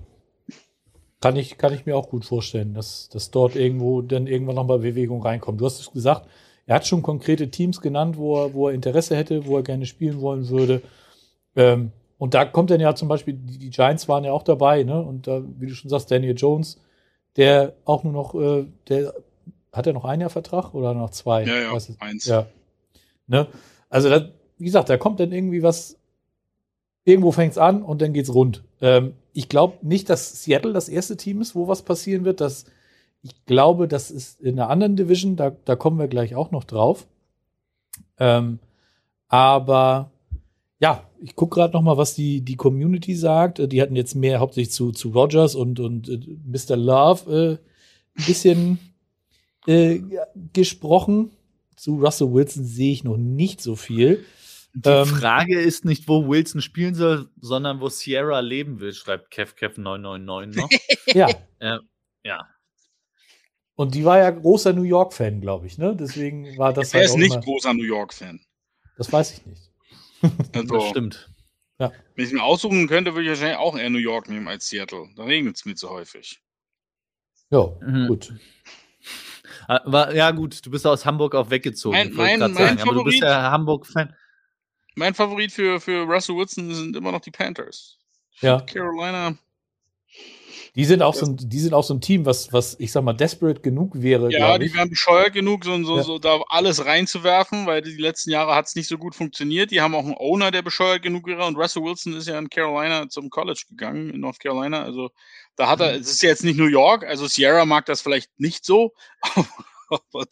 Kann ich, kann ich mir auch gut vorstellen, dass, dass dort irgendwo dann irgendwann nochmal Bewegung reinkommt. Du hast es gesagt, er hat schon konkrete Teams genannt, wo er, wo er Interesse hätte, wo er gerne spielen wollen würde. Ähm, und da kommt dann ja zum Beispiel, die, Giants waren ja auch dabei, ne? Und da, wie du schon sagst, Daniel Jones, der auch nur noch, äh, der hat er noch ein Jahr Vertrag oder noch zwei? Ja, ja, eins. Ja. Ne? Also, das, wie gesagt, da kommt dann irgendwie was, irgendwo fängt es an und dann geht's rund. Ähm, ich glaube nicht, dass Seattle das erste Team ist, wo was passieren wird. Das ich glaube, das ist in einer anderen Division, da, da kommen wir gleich auch noch drauf. Ähm, aber ja, ich gucke gerade noch mal, was die, die Community sagt. Die hatten jetzt mehr hauptsächlich zu, zu Rogers und, und äh, Mr. Love äh, ein bisschen äh, gesprochen. Zu Russell Wilson sehe ich noch nicht so viel. Die ähm, Frage ist nicht, wo Wilson spielen soll, sondern wo Sierra leben will, schreibt KevKev999 noch. ja. Äh, ja. Und die war ja großer New York-Fan, glaube ich, ne? Deswegen war das. Er halt ist nicht immer, großer New York-Fan. Das weiß ich nicht. Also, das stimmt. Ja. Wenn ich mir aussuchen könnte, würde ich wahrscheinlich auch eher New York nehmen als Seattle. Da regnet es mir zu häufig. Ja, mhm. gut. Aber, ja, gut, du bist aus Hamburg auch weggezogen. Mein, mein, mein sagen. Favorit, Aber du bist ja Hamburg-Fan. Mein Favorit für, für Russell Wilson sind immer noch die Panthers. Ja. Carolina die sind auch so ein, die sind auch so ein Team, was, was ich sag mal, desperate genug wäre. Ja, die wären bescheuert genug, so, so, ja. so da alles reinzuwerfen, weil die letzten Jahre hat es nicht so gut funktioniert. Die haben auch einen Owner, der bescheuert genug wäre. Und Russell Wilson ist ja in Carolina zum College gegangen, in North Carolina. Also da hat er, mhm. es ist ja jetzt nicht New York, also Sierra mag das vielleicht nicht so.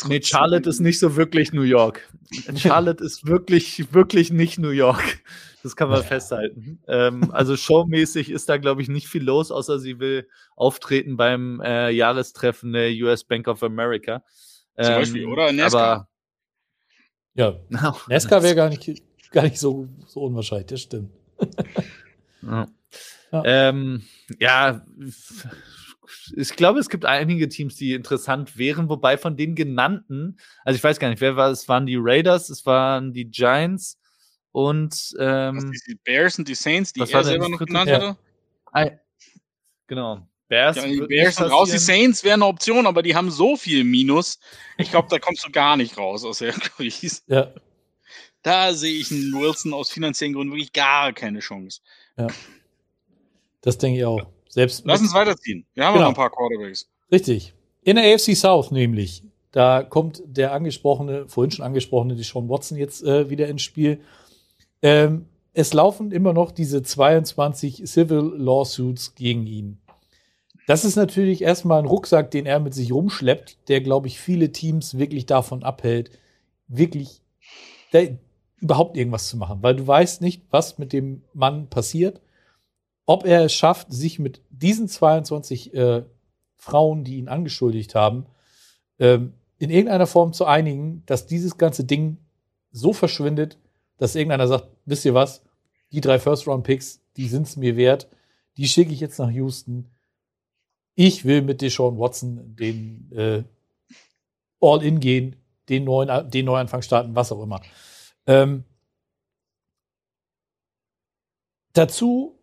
nee, Charlotte ist nicht so wirklich New York. Charlotte ist wirklich, wirklich nicht New York. Das kann man festhalten. Ähm, also showmäßig ist da, glaube ich, nicht viel los, außer sie will auftreten beim äh, Jahrestreffen der US Bank of America. Ähm, Zum Beispiel, oder? Aber, ja, NASCAR wäre gar nicht, gar nicht so, so unwahrscheinlich, das stimmt. ja. Ja. Ähm, ja, ich glaube, es gibt einige Teams, die interessant wären, wobei von den genannten, also ich weiß gar nicht, wer war es, waren die Raiders, es waren die Giants und ähm, die Bears und die Saints, die er selber noch genannt ja. hatte. Genau. Bears, Ja, die Bears sind raus, die. Saints wären eine Option, aber die haben so viel Minus. Ich glaube, da kommst du gar nicht raus aus der Krise. Ja, Da sehe ich einen Wilson aus finanziellen Gründen wirklich gar keine Chance. das denke ich auch. Selbst Lass uns weiterziehen. Wir haben Genau. noch ein paar Quarterbacks. Richtig. In der AFC South nämlich. Da kommt der angesprochene, vorhin schon angesprochene Deshaun Watson jetzt äh, wieder ins Spiel. Ähm, es laufen immer noch diese 22 Civil Lawsuits gegen ihn. Das ist natürlich erstmal ein Rucksack, den er mit sich rumschleppt, der, glaube ich, viele Teams wirklich davon abhält, wirklich überhaupt irgendwas zu machen, weil du weißt nicht, was mit dem Mann passiert, ob er es schafft, sich mit diesen 22 äh, Frauen, die ihn angeschuldigt haben, ähm, in irgendeiner Form zu einigen, dass dieses ganze Ding so verschwindet, dass irgendeiner sagt, wisst ihr was, die drei First-Round-Picks, die sind es mir wert, die schicke ich jetzt nach Houston. Ich will mit Deshaun Watson den äh, All-In gehen, den, neuen, den Neuanfang starten, was auch immer. Ähm, dazu,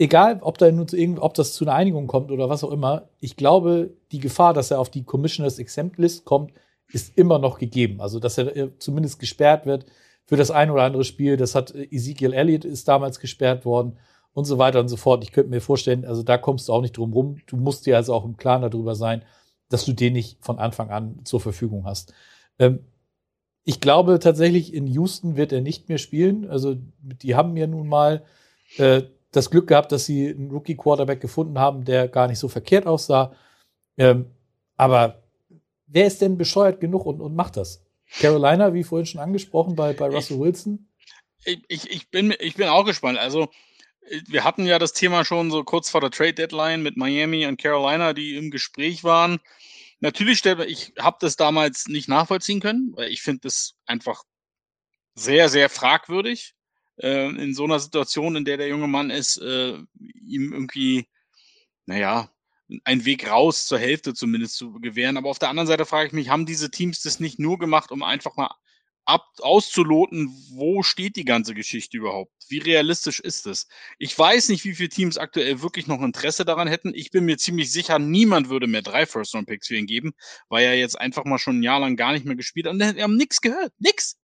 egal ob, da nun zu ob das zu einer Einigung kommt oder was auch immer, ich glaube, die Gefahr, dass er auf die Commissioners Exempt List kommt, ist immer noch gegeben. Also, dass er äh, zumindest gesperrt wird für das ein oder andere Spiel. Das hat äh, Ezekiel Elliott ist damals gesperrt worden und so weiter und so fort. Ich könnte mir vorstellen, also da kommst du auch nicht drum rum. Du musst dir also auch im Klaren darüber sein, dass du den nicht von Anfang an zur Verfügung hast. Ähm, ich glaube tatsächlich, in Houston wird er nicht mehr spielen. Also, die haben ja nun mal äh, das Glück gehabt, dass sie einen Rookie-Quarterback gefunden haben, der gar nicht so verkehrt aussah. Ähm, aber wer ist denn bescheuert genug und, und macht das? Carolina, wie vorhin schon angesprochen, bei, bei Russell Wilson? Ich, ich, ich, bin, ich bin auch gespannt. Also, wir hatten ja das Thema schon so kurz vor der Trade Deadline mit Miami und Carolina, die im Gespräch waren. Natürlich, stellt- ich habe das damals nicht nachvollziehen können, weil ich finde das einfach sehr, sehr fragwürdig, äh, in so einer Situation, in der der junge Mann ist, äh, ihm irgendwie, naja, einen Weg raus zur Hälfte zumindest zu gewähren. Aber auf der anderen Seite frage ich mich, haben diese Teams das nicht nur gemacht, um einfach mal ab, auszuloten, wo steht die ganze Geschichte überhaupt? Wie realistisch ist es? Ich weiß nicht, wie viele Teams aktuell wirklich noch Interesse daran hätten. Ich bin mir ziemlich sicher, niemand würde mehr drei First-Round-Picks für ihn geben, weil er jetzt einfach mal schon ein Jahr lang gar nicht mehr gespielt hat. Und wir haben nichts gehört. Nix.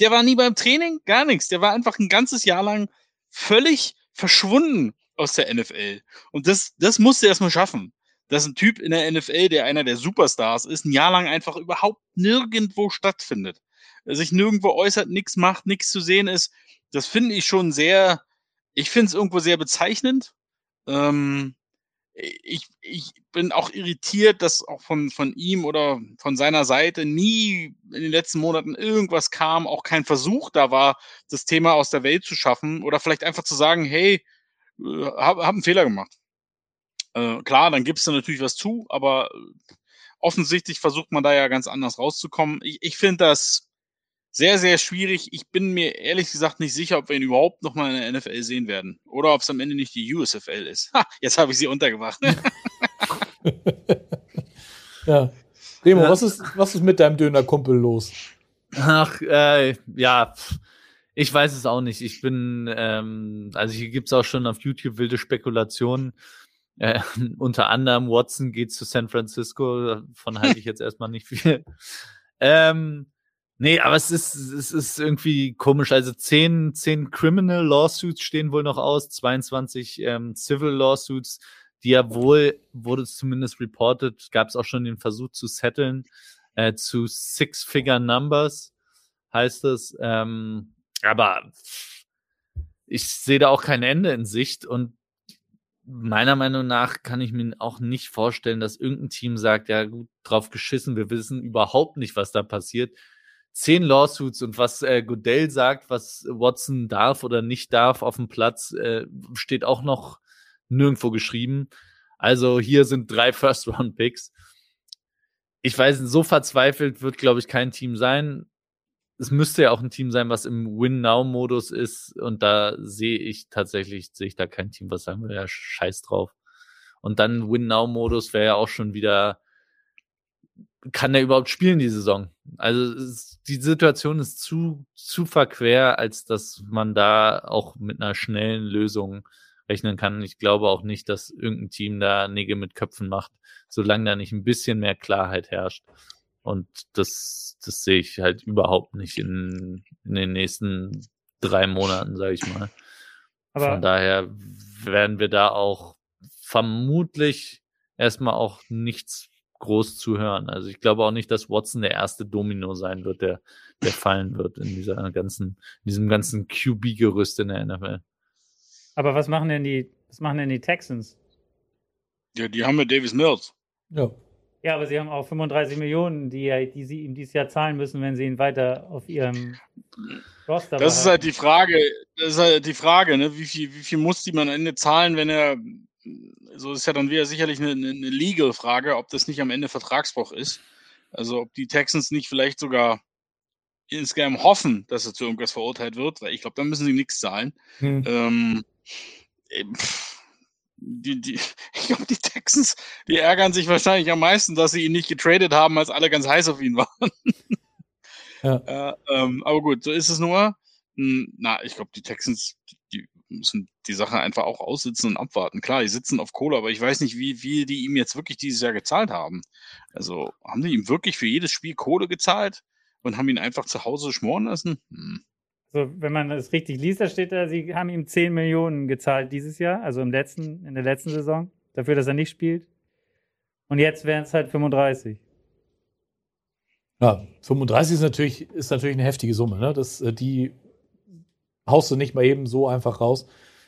Der war nie beim Training, gar nichts. Der war einfach ein ganzes Jahr lang völlig verschwunden aus der NFL. Und das, das musste er erstmal schaffen. Dass ein Typ in der NFL, der einer der Superstars ist, ein Jahr lang einfach überhaupt nirgendwo stattfindet. Sich nirgendwo äußert, nichts macht, nichts zu sehen ist. Das finde ich schon sehr, ich finde es irgendwo sehr bezeichnend. Ähm, ich, ich bin auch irritiert, dass auch von, von ihm oder von seiner Seite nie in den letzten Monaten irgendwas kam, auch kein Versuch da war, das Thema aus der Welt zu schaffen oder vielleicht einfach zu sagen, hey, äh, hab, hab einen Fehler gemacht. Äh, klar, dann gibst du natürlich was zu, aber äh, offensichtlich versucht man da ja ganz anders rauszukommen. Ich, ich finde das sehr, sehr schwierig. Ich bin mir ehrlich gesagt nicht sicher, ob wir ihn überhaupt noch mal in der NFL sehen werden. Oder ob es am Ende nicht die USFL ist. Ha, jetzt habe ich sie untergebracht. Ja. Remo, Ja. was, ist, was ist mit deinem Dönerkumpel los? Ach, äh, ja, ich weiß es auch nicht. Ich bin, ähm, also hier gibt's auch schon auf YouTube wilde Spekulationen. Äh, unter anderem Watson geht zu San Francisco, davon halte ich jetzt erstmal nicht viel. Ähm, nee, aber es ist, es ist irgendwie komisch. Also zehn, zehn Criminal Lawsuits stehen wohl noch aus, 22 ähm, Civil Lawsuits, die ja wohl, wurde es zumindest reported, gab es auch schon den Versuch zu setteln, äh, zu Six-Figure Numbers heißt es. Ähm, aber ich sehe da auch kein Ende in Sicht und meiner Meinung nach kann ich mir auch nicht vorstellen, dass irgendein Team sagt, ja gut, drauf geschissen, wir wissen überhaupt nicht, was da passiert. Zehn Lawsuits und was äh, Goodell sagt, was Watson darf oder nicht darf auf dem Platz, äh, steht auch noch nirgendwo geschrieben. Also hier sind drei First-Round-Picks. Ich weiß, so verzweifelt wird, glaube ich, kein Team sein. Es müsste ja auch ein Team sein, was im Win-Now-Modus ist. Und da sehe ich tatsächlich, sehe ich da kein Team, was sagen wir, ja, scheiß drauf. Und dann Win-Now-Modus wäre ja auch schon wieder, kann der überhaupt spielen die Saison? Also es, die Situation ist zu, zu verquer, als dass man da auch mit einer schnellen Lösung rechnen kann. Ich glaube auch nicht, dass irgendein Team da Nägel mit Köpfen macht, solange da nicht ein bisschen mehr Klarheit herrscht. Und das, das sehe ich halt überhaupt nicht in, in den nächsten drei Monaten, sage ich mal. Aber Von daher werden wir da auch vermutlich erstmal auch nichts groß zu hören. Also ich glaube auch nicht, dass Watson der erste Domino sein wird, der, der fallen wird in dieser ganzen, in diesem ganzen QB-Gerüst in der NFL. Aber was machen denn die, was machen denn die Texans? Ja, die haben mit Davis Mills. Ja. Ja, aber sie haben auch 35 Millionen, die, die sie ihm dieses Jahr zahlen müssen, wenn sie ihn weiter auf ihrem Roster Das ist halt die Frage, das ist halt die Frage, ne? wie, viel, wie viel muss die man am Ende zahlen, wenn er, so ist ja dann wieder sicherlich eine, eine Legal-Frage, ob das nicht am Ende Vertragsbruch ist. Also ob die Texans nicht vielleicht sogar insgeheim hoffen, dass er zu irgendwas verurteilt wird, weil ich glaube, dann müssen sie nichts zahlen. Hm. Ähm, pff die, die, ich glaube, die Texans, die ärgern sich wahrscheinlich am meisten, dass sie ihn nicht getradet haben, als alle ganz heiß auf ihn waren. ja. äh, ähm, aber gut, so ist es nur. Hm, na, ich glaube, die Texans, müssen die Sache einfach auch aussitzen und abwarten. Klar, die sitzen auf Kohle, aber ich weiß nicht, wie, wie die ihm jetzt wirklich dieses Jahr gezahlt haben. Also, haben die ihm wirklich für jedes Spiel Kohle gezahlt und haben ihn einfach zu Hause schmoren lassen? Hm. So, wenn man das richtig liest, da steht da, sie haben ihm 10 Millionen gezahlt dieses Jahr, also im letzten, in der letzten Saison, dafür, dass er nicht spielt. Und jetzt wären es halt 35. Ja, 35 ist natürlich, ist natürlich eine heftige Summe, ne? Das, äh, die haust du nicht mal eben so einfach raus.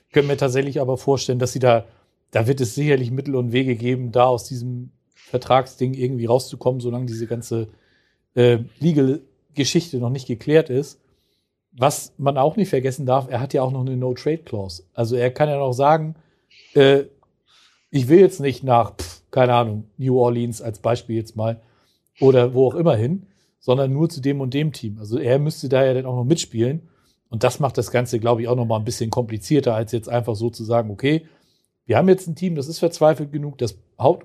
Ich könnte mir tatsächlich aber vorstellen, dass sie da, da wird es sicherlich Mittel und Wege geben, da aus diesem Vertragsding irgendwie rauszukommen, solange diese ganze äh, Legal-Geschichte noch nicht geklärt ist was man auch nicht vergessen darf, er hat ja auch noch eine No-Trade-Clause. Also er kann ja noch sagen, äh, ich will jetzt nicht nach, pf, keine Ahnung, New Orleans als Beispiel jetzt mal oder wo auch immer hin, sondern nur zu dem und dem Team. Also er müsste da ja dann auch noch mitspielen. Und das macht das Ganze, glaube ich, auch noch mal ein bisschen komplizierter, als jetzt einfach so zu sagen, okay, wir haben jetzt ein Team, das ist verzweifelt genug, das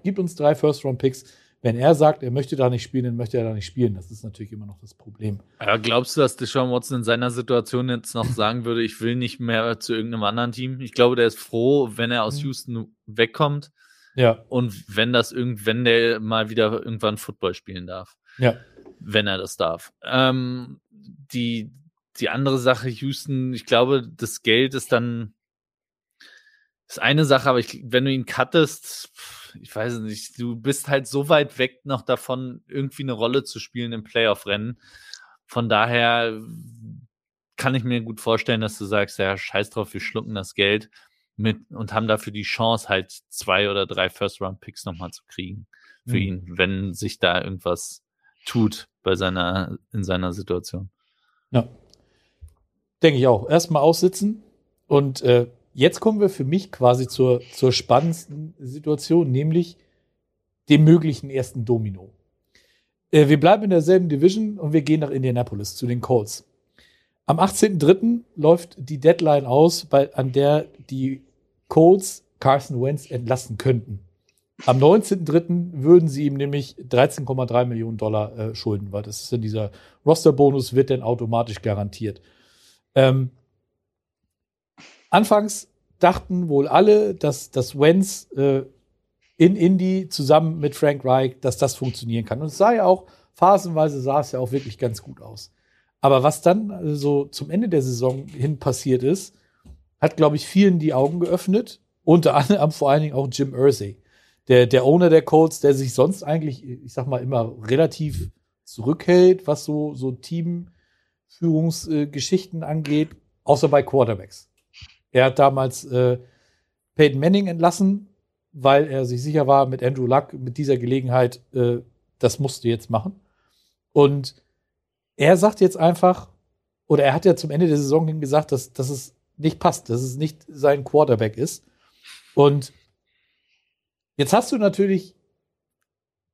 gibt uns drei First-Round-Picks, wenn er sagt, er möchte da nicht spielen, dann möchte er da nicht spielen. Das ist natürlich immer noch das Problem. Ja, glaubst du, dass Deshaun Watson in seiner Situation jetzt noch sagen würde, ich will nicht mehr zu irgendeinem anderen Team? Ich glaube, der ist froh, wenn er aus mhm. Houston wegkommt. Ja. Und wenn das irgend, wenn der mal wieder irgendwann Football spielen darf. Ja. Wenn er das darf. Ähm, die, die andere Sache, Houston, ich glaube, das Geld ist dann, ist eine Sache, aber ich, wenn du ihn cuttest, ich weiß nicht, du bist halt so weit weg noch davon, irgendwie eine Rolle zu spielen im Playoff-Rennen. Von daher kann ich mir gut vorstellen, dass du sagst, ja, scheiß drauf, wir schlucken das Geld mit und haben dafür die Chance, halt zwei oder drei First-Round-Picks nochmal zu kriegen für mhm. ihn, wenn sich da irgendwas tut bei seiner, in seiner Situation. Ja. Denke ich auch. Erstmal aussitzen und äh, jetzt kommen wir für mich quasi zur, zur spannendsten Situation, nämlich dem möglichen ersten Domino. Äh, wir bleiben in derselben Division und wir gehen nach Indianapolis zu den Colts. Am 18.03. läuft die Deadline aus, bei, an der die Colts Carson Wentz entlassen könnten. Am 19.03. würden sie ihm nämlich 13,3 Millionen Dollar äh, schulden, weil das ist in dieser Rosterbonus wird dann automatisch garantiert. Ähm, Anfangs dachten wohl alle, dass das Wenz äh, in Indy zusammen mit Frank Reich, dass das funktionieren kann. Und es sah ja auch, phasenweise sah es ja auch wirklich ganz gut aus. Aber was dann äh, so zum Ende der Saison hin passiert ist, hat, glaube ich, vielen die Augen geöffnet. Unter anderem vor allen Dingen auch Jim Irsay, der, der Owner der Colts, der sich sonst eigentlich, ich sag mal, immer relativ zurückhält, was so, so Teamführungsgeschichten äh, angeht, außer bei Quarterbacks. Er hat damals äh, Peyton Manning entlassen, weil er sich sicher war, mit Andrew Luck, mit dieser Gelegenheit, äh, das musst du jetzt machen. Und er sagt jetzt einfach, oder er hat ja zum Ende der Saison hin gesagt, dass, dass es nicht passt, dass es nicht sein Quarterback ist. Und jetzt hast du natürlich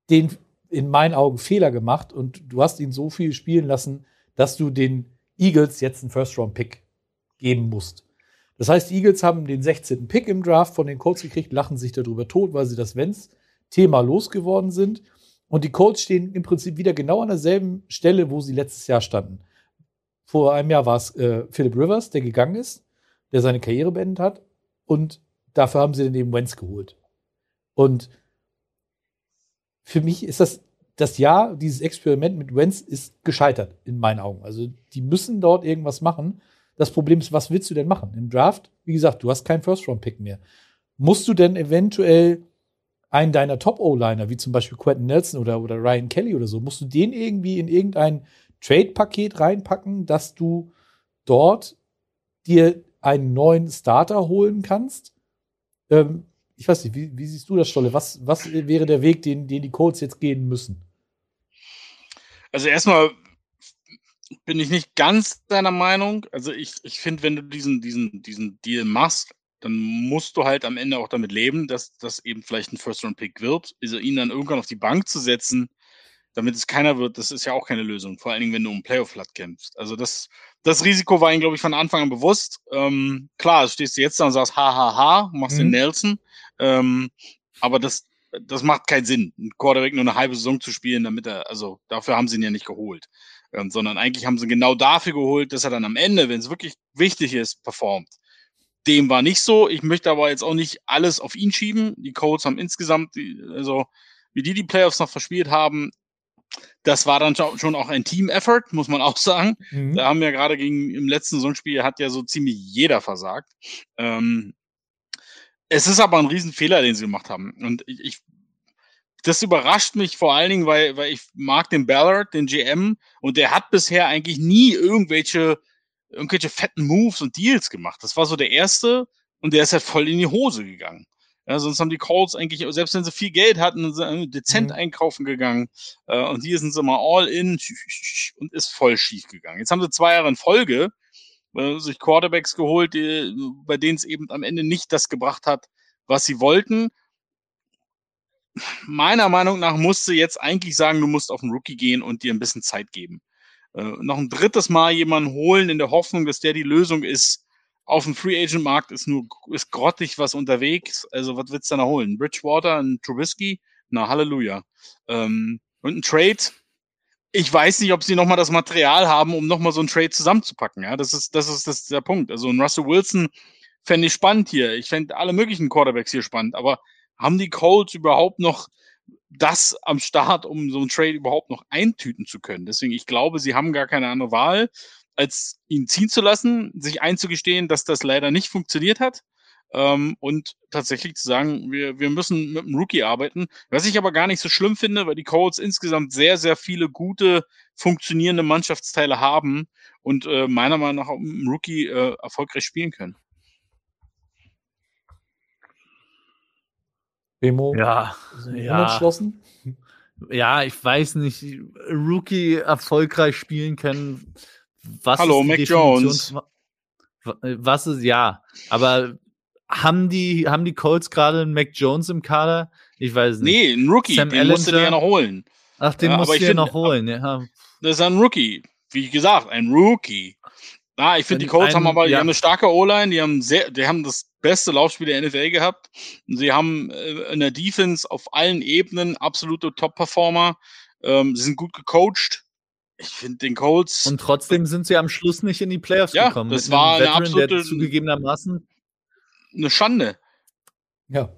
den in meinen Augen Fehler gemacht und du hast ihn so viel spielen lassen, dass du den Eagles jetzt einen First-Round-Pick geben musst. Das heißt, die Eagles haben den 16. Pick im Draft von den Colts gekriegt, lachen sich darüber tot, weil sie das Wenz-Thema losgeworden sind. Und die Colts stehen im Prinzip wieder genau an derselben Stelle, wo sie letztes Jahr standen. Vor einem Jahr war es äh, Philip Rivers, der gegangen ist, der seine Karriere beendet hat. Und dafür haben sie dann eben Wentz geholt. Und für mich ist das, das Jahr, dieses Experiment mit Wentz ist gescheitert, in meinen Augen. Also die müssen dort irgendwas machen. Das Problem ist, was willst du denn machen? Im Draft, wie gesagt, du hast keinen First-Round-Pick mehr. Musst du denn eventuell einen deiner Top-O-Liner, wie zum Beispiel Quentin Nelson oder, oder Ryan Kelly oder so, musst du den irgendwie in irgendein Trade-Paket reinpacken, dass du dort dir einen neuen Starter holen kannst? Ähm, ich weiß nicht, wie, wie, siehst du das, Stolle? Was, was wäre der Weg, den, den die Colts jetzt gehen müssen? Also erstmal bin ich nicht ganz deiner Meinung. Also ich, ich finde, wenn du diesen, diesen, diesen Deal machst, dann musst du halt am Ende auch damit leben, dass das eben vielleicht ein First-Round-Pick wird. Also ihn dann irgendwann auf die Bank zu setzen, damit es keiner wird, das ist ja auch keine Lösung. Vor allen Dingen, wenn du um Playoff-Flat kämpfst. Also das, das Risiko war ihm, glaube ich, von Anfang an bewusst. Ähm, klar, stehst du jetzt da und sagst, ha, ha, ha, machst mhm. den Nelson. Ähm, aber das, das macht keinen Sinn, einen Quarterback nur eine halbe Saison zu spielen, damit er, also dafür haben sie ihn ja nicht geholt. Ähm, sondern eigentlich haben sie genau dafür geholt, dass er dann am Ende, wenn es wirklich wichtig ist, performt. Dem war nicht so. Ich möchte aber jetzt auch nicht alles auf ihn schieben. Die Colts haben insgesamt, also wie die die Playoffs noch verspielt haben, das war dann schon auch ein Team-Effort, muss man auch sagen. Mhm. Da haben wir gerade gegen im letzten Saisonspiel hat ja so ziemlich jeder versagt. Ähm, es ist aber ein Riesenfehler, den sie gemacht haben. Und ich, ich das überrascht mich vor allen Dingen, weil, weil ich mag den Ballard, den GM, und der hat bisher eigentlich nie irgendwelche irgendwelche fetten Moves und Deals gemacht. Das war so der erste und der ist halt voll in die Hose gegangen. Ja, sonst haben die Colts eigentlich, selbst wenn sie viel Geld hatten, sind dezent mhm. einkaufen gegangen. Äh, und hier sind sie mal all in und ist voll schief gegangen. Jetzt haben sie zwei Jahre in Folge äh, sich Quarterbacks geholt, die, bei denen es eben am Ende nicht das gebracht hat, was sie wollten. Meiner Meinung nach musst du jetzt eigentlich sagen, du musst auf den Rookie gehen und dir ein bisschen Zeit geben äh, noch ein drittes Mal jemanden holen in der Hoffnung, dass der die Lösung ist. Auf dem Free Agent Markt ist nur ist grottig was unterwegs. Also was willst du da holen? Bridgewater, ein Trubisky? Na Halleluja. Ähm, und ein Trade. Ich weiß nicht, ob sie nochmal das Material haben, um nochmal so ein Trade zusammenzupacken. Ja, das ist das ist das ist der Punkt. Also ein Russell Wilson fände ich spannend hier. Ich fände alle möglichen Quarterbacks hier spannend. Aber haben die Colts überhaupt noch das am Start, um so einen Trade überhaupt noch eintüten zu können. Deswegen, ich glaube, sie haben gar keine andere Wahl, als ihn ziehen zu lassen, sich einzugestehen, dass das leider nicht funktioniert hat. Ähm, und tatsächlich zu sagen, wir, wir müssen mit einem Rookie arbeiten. Was ich aber gar nicht so schlimm finde, weil die Colts insgesamt sehr, sehr viele gute, funktionierende Mannschaftsteile haben und äh, meiner Meinung nach auch mit einem Rookie äh, erfolgreich spielen können. Remo ja, ja. unentschlossen? Ja, ich weiß nicht. Rookie erfolgreich spielen können. Was Hallo, Mac Jones. Was ist, ja. Aber haben die, haben die Colts gerade einen Mac Jones im Kader? Ich weiß nicht. Nee, ein Rookie, Sam den Ellinger. musst du dir ja noch holen. Ach, den ja, musst du dir noch holen, ja. Das ist ein Rookie. Wie gesagt, ein Rookie. Ah, ich finde, die Colts haben aber, ja. die haben eine starke O-Line, die haben sehr, die haben das beste Laufspiel der NFL gehabt. Sie haben äh, in der Defense auf allen Ebenen absolute Top-Performer. Ähm, sie sind gut gecoacht. Ich finde den Colts. Und trotzdem sind sie am Schluss nicht in die Playoffs ja, gekommen. Das war eine Veteran, absolute, zugegebenermaßen eine Schande. Ja.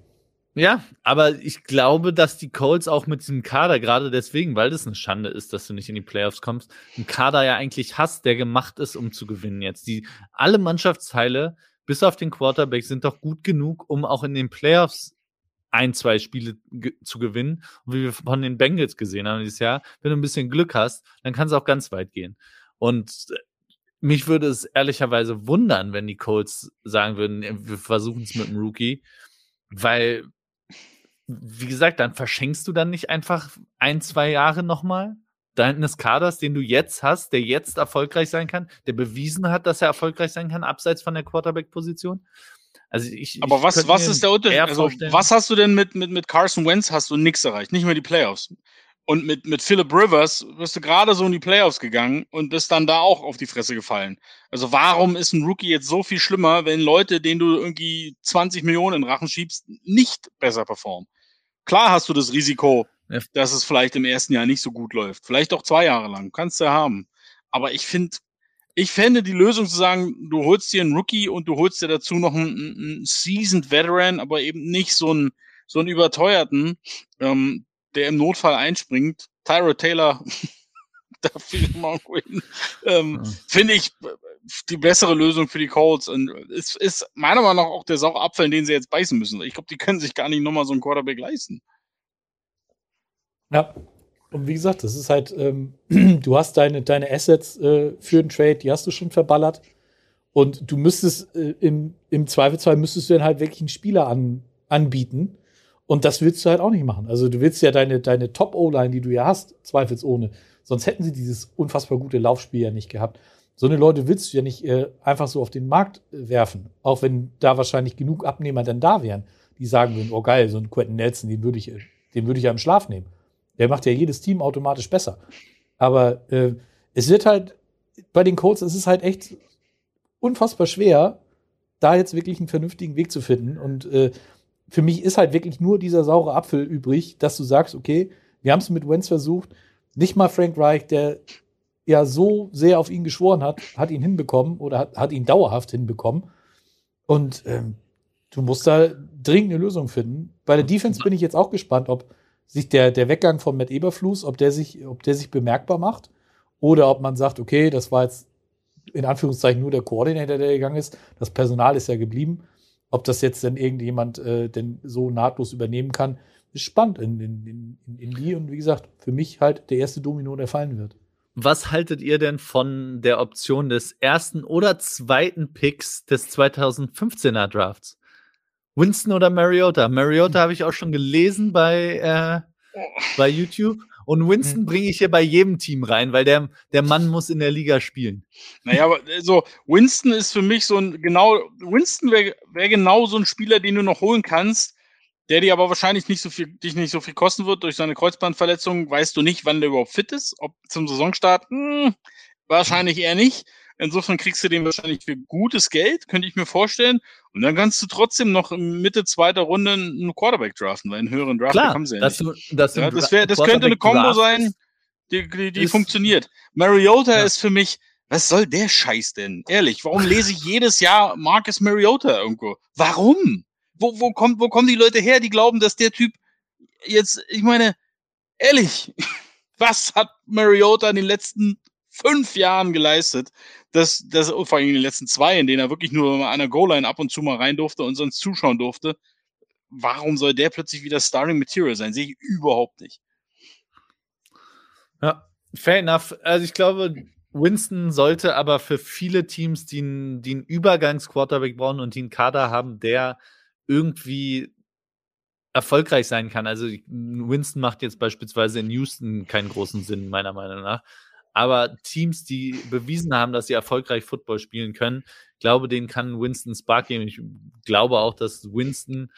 Ja, aber ich glaube, dass die Colts auch mit diesem Kader, gerade deswegen, weil das eine Schande ist, dass du nicht in die Playoffs kommst, einen Kader ja eigentlich hast, der gemacht ist, um zu gewinnen jetzt. Die, alle Mannschaftsteile, bis auf den Quarterback, sind doch gut genug, um auch in den Playoffs ein, zwei Spiele ge zu gewinnen. Und wie wir von den Bengals gesehen haben dieses Jahr, wenn du ein bisschen Glück hast, dann kann es auch ganz weit gehen. Und äh, mich würde es ehrlicherweise wundern, wenn die Colts sagen würden, wir versuchen es mit dem Rookie, weil wie gesagt, dann verschenkst du dann nicht einfach ein, zwei Jahre nochmal deines Kaders, den du jetzt hast, der jetzt erfolgreich sein kann, der bewiesen hat, dass er erfolgreich sein kann, abseits von der Quarterback-Position. Also ich, Aber ich was, was ist der Unterschied? Also, was hast du denn mit, mit, mit Carson Wentz? Hast du nichts erreicht, nicht mehr die Playoffs. Und mit, mit Philip Rivers bist du gerade so in die Playoffs gegangen und bist dann da auch auf die Fresse gefallen. Also warum ist ein Rookie jetzt so viel schlimmer, wenn Leute, denen du irgendwie 20 Millionen in Rachen schiebst, nicht besser performen? Klar hast du das Risiko, dass es vielleicht im ersten Jahr nicht so gut läuft. Vielleicht auch zwei Jahre lang. Kannst du ja haben. Aber ich finde, ich fände die Lösung zu sagen, du holst dir einen Rookie und du holst dir dazu noch einen, einen Seasoned Veteran, aber eben nicht so einen, so einen überteuerten, ähm, der im Notfall einspringt. Tyra Taylor, da fiel mal hin, ähm, ja. finde ich die bessere Lösung für die Colts. Und es ist meiner Meinung nach auch der saure Apfel, den sie jetzt beißen müssen. Ich glaube, die können sich gar nicht nochmal so einen Quarterback leisten. Ja, und wie gesagt, das ist halt, ähm, du hast deine, deine Assets äh, für den Trade, die hast du schon verballert. Und du müsstest äh, im, im Zweifelsfall müsstest du dann halt wirklich einen Spieler an, anbieten. Und das willst du halt auch nicht machen. Also du willst ja deine, deine Top-O-Line, die du ja hast, zweifelsohne. Sonst hätten sie dieses unfassbar gute Laufspiel ja nicht gehabt. So eine Leute willst du ja nicht äh, einfach so auf den Markt äh, werfen. Auch wenn da wahrscheinlich genug Abnehmer dann da wären, die sagen würden, oh geil, so ein Quentin Nelson, den würde ich, äh, den würde ich ja im Schlaf nehmen. Der macht ja jedes Team automatisch besser. Aber äh, es wird halt bei den Colts, es ist halt echt unfassbar schwer, da jetzt wirklich einen vernünftigen Weg zu finden. Und äh, für mich ist halt wirklich nur dieser saure Apfel übrig, dass du sagst, okay, wir haben es mit Wentz versucht, nicht mal Frank Reich, der ja so sehr auf ihn geschworen hat, hat ihn hinbekommen oder hat, hat ihn dauerhaft hinbekommen. Und ähm, du musst da dringend eine Lösung finden. Bei der Defense bin ich jetzt auch gespannt, ob sich der, der Weggang von Matt Eberflus, ob der sich, ob der sich bemerkbar macht oder ob man sagt, okay, das war jetzt in Anführungszeichen nur der Koordinator, der gegangen ist. Das Personal ist ja geblieben. Ob das jetzt denn irgendjemand äh, denn so nahtlos übernehmen kann, ist spannend in, in, in, in die und wie gesagt, für mich halt der erste Domino, der fallen wird. Was haltet ihr denn von der Option des ersten oder zweiten Picks des 2015er Drafts? Winston oder Mariota? Mariota habe ich auch schon gelesen bei, äh, bei YouTube. Und Winston mhm. bringe ich hier bei jedem Team rein, weil der, der Mann muss in der Liga spielen. Naja, aber äh, so, Winston ist für mich so ein genau, Winston wäre wär genau so ein Spieler, den du noch holen kannst, der dir aber wahrscheinlich nicht so viel, dich nicht so viel kosten wird durch seine Kreuzbandverletzung. Weißt du nicht, wann der überhaupt fit ist? Ob zum Saisonstart? Hm, wahrscheinlich eher nicht. Insofern kriegst du den wahrscheinlich für gutes Geld, könnte ich mir vorstellen. Und dann kannst du trotzdem noch Mitte zweiter Runde einen Quarterback draften, weil einen höheren Draft Klar, bekommen sie ja nicht. Du, das, ja, das, wär, das könnte eine Combo sein, die, die, die funktioniert. Mariota ja. ist für mich, was soll der Scheiß denn? Ehrlich, warum lese ich jedes Jahr Marcus Mariota irgendwo? Warum? Wo, wo, kommt, wo kommen die Leute her, die glauben, dass der Typ jetzt, ich meine, ehrlich, was hat Mariota in den letzten fünf Jahren geleistet, dass, dass vor allem in den letzten zwei, in denen er wirklich nur an der Goal-Line ab und zu mal rein durfte und sonst zuschauen durfte. Warum soll der plötzlich wieder Starring Material sein? Sehe ich überhaupt nicht. Ja, fair enough. Also ich glaube, Winston sollte aber für viele Teams, die einen, die einen Übergangs-Quarterback brauchen und die einen Kader haben, der irgendwie erfolgreich sein kann. Also Winston macht jetzt beispielsweise in Houston keinen großen Sinn, meiner Meinung nach. Aber Teams, die bewiesen haben, dass sie erfolgreich Football spielen können, glaube, denen kann Winston Spark geben. Ich glaube auch, dass Winston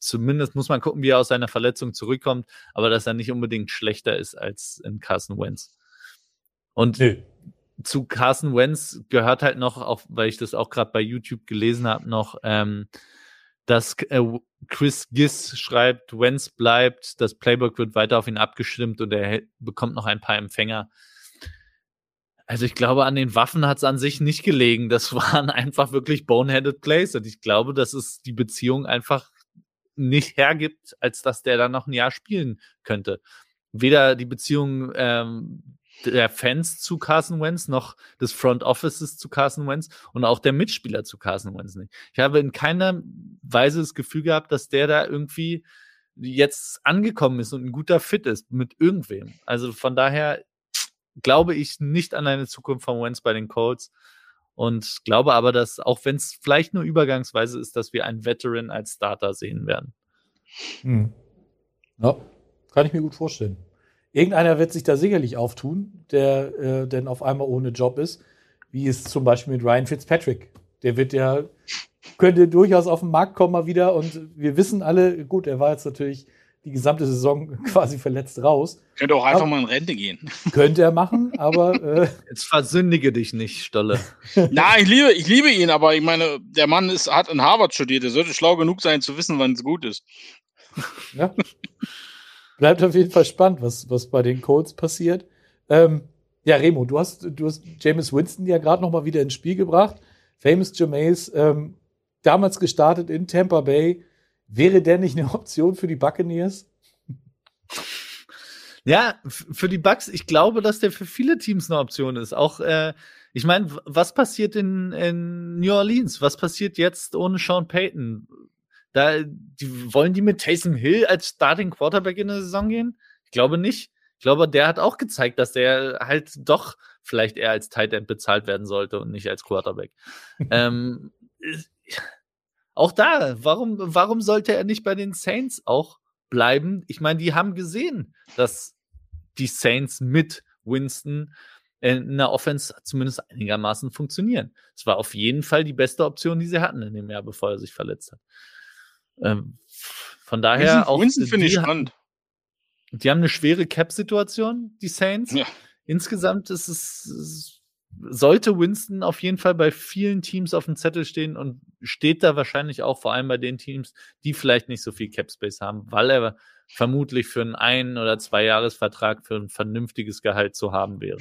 zumindest muss man gucken, wie er aus seiner Verletzung zurückkommt, aber dass er nicht unbedingt schlechter ist als in Carson Wentz. Und nee. zu Carson Wentz gehört halt noch, auch weil ich das auch gerade bei YouTube gelesen habe, noch ähm, dass äh, Chris Giss schreibt, Wenz bleibt, das Playbook wird weiter auf ihn abgestimmt und er bekommt noch ein paar Empfänger. Also ich glaube, an den Waffen hat es an sich nicht gelegen. Das waren einfach wirklich boneheaded Plays. Und ich glaube, dass es die Beziehung einfach nicht hergibt, als dass der dann noch ein Jahr spielen könnte. Weder die Beziehung ähm, der Fans zu Carson Wentz, noch des Front Offices zu Carson Wentz und auch der Mitspieler zu Carson Wentz nicht. Ich habe in keiner Weise das Gefühl gehabt, dass der da irgendwie jetzt angekommen ist und ein guter Fit ist mit irgendwem. Also von daher glaube ich nicht an eine Zukunft von Wentz bei den Colts und glaube aber, dass auch wenn es vielleicht nur übergangsweise ist, dass wir einen Veteran als Starter sehen werden. Hm. Ja, kann ich mir gut vorstellen. Irgendeiner wird sich da sicherlich auftun, der äh, denn auf einmal ohne Job ist, wie es zum Beispiel mit Ryan Fitzpatrick. Der wird ja, könnte durchaus auf den Markt kommen mal wieder und wir wissen alle, gut, er war jetzt natürlich die gesamte Saison quasi verletzt raus. Könnte auch einfach aber, mal in Rente gehen. Könnte er machen, aber. Äh, Jetzt versündige dich nicht, Stolle. Na, ich liebe, ich liebe ihn, aber ich meine, der Mann ist, hat in Harvard studiert. Er sollte schlau genug sein, zu wissen, wann es gut ist. Ja bleibt auf jeden Fall spannend, was, was bei den Colts passiert. Ähm, Ja, Remo, du hast, du hast James Winston ja gerade noch mal wieder ins Spiel gebracht. Famous Jameis, ähm, damals gestartet in Tampa Bay. Wäre der nicht eine Option für die Buccaneers? Ja, für die Bucks, ich glaube, dass der für viele Teams eine Option ist. Auch, äh, ich meine, was passiert in, in New Orleans? Was passiert jetzt ohne Sean Payton? Da, die, wollen die mit Taysom Hill als Starting Quarterback in der Saison gehen? Ich glaube nicht. Ich glaube, der hat auch gezeigt, dass der halt doch vielleicht eher als Tight End bezahlt werden sollte und nicht als Quarterback. ähm, auch da, warum, warum sollte er nicht bei den Saints auch bleiben? Ich meine, die haben gesehen, dass die Saints mit Winston in der Offense zumindest einigermaßen funktionieren. Es war auf jeden Fall die beste Option, die sie hatten in dem Jahr, bevor er sich verletzt hat. Ähm, von daher Winston, auch. Winston finde ich spannend. die haben eine schwere Cap-Situation, die Saints. Ja. Insgesamt ist es, es sollte Winston auf jeden Fall bei vielen Teams auf dem Zettel stehen und steht da wahrscheinlich auch vor allem bei den Teams, die vielleicht nicht so viel Cap Space haben, weil er vermutlich für einen ein- oder zwei Jahresvertrag für ein vernünftiges Gehalt zu haben wäre.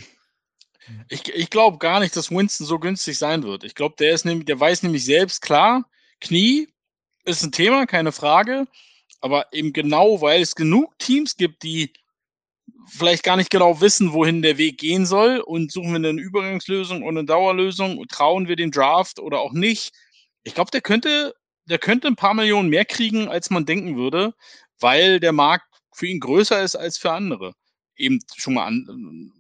Ich, ich glaube gar nicht, dass Winston so günstig sein wird. Ich glaube, der ist nämlich, der weiß nämlich selbst klar, Knie ist ein Thema, keine Frage. Aber eben genau, weil es genug Teams gibt, die vielleicht gar nicht genau wissen, wohin der Weg gehen soll und suchen wir eine Übergangslösung und eine Dauerlösung, trauen wir dem Draft oder auch nicht. Ich glaube, der könnte, der könnte ein paar Millionen mehr kriegen, als man denken würde, weil der Markt für ihn größer ist als für andere. Eben schon mal an,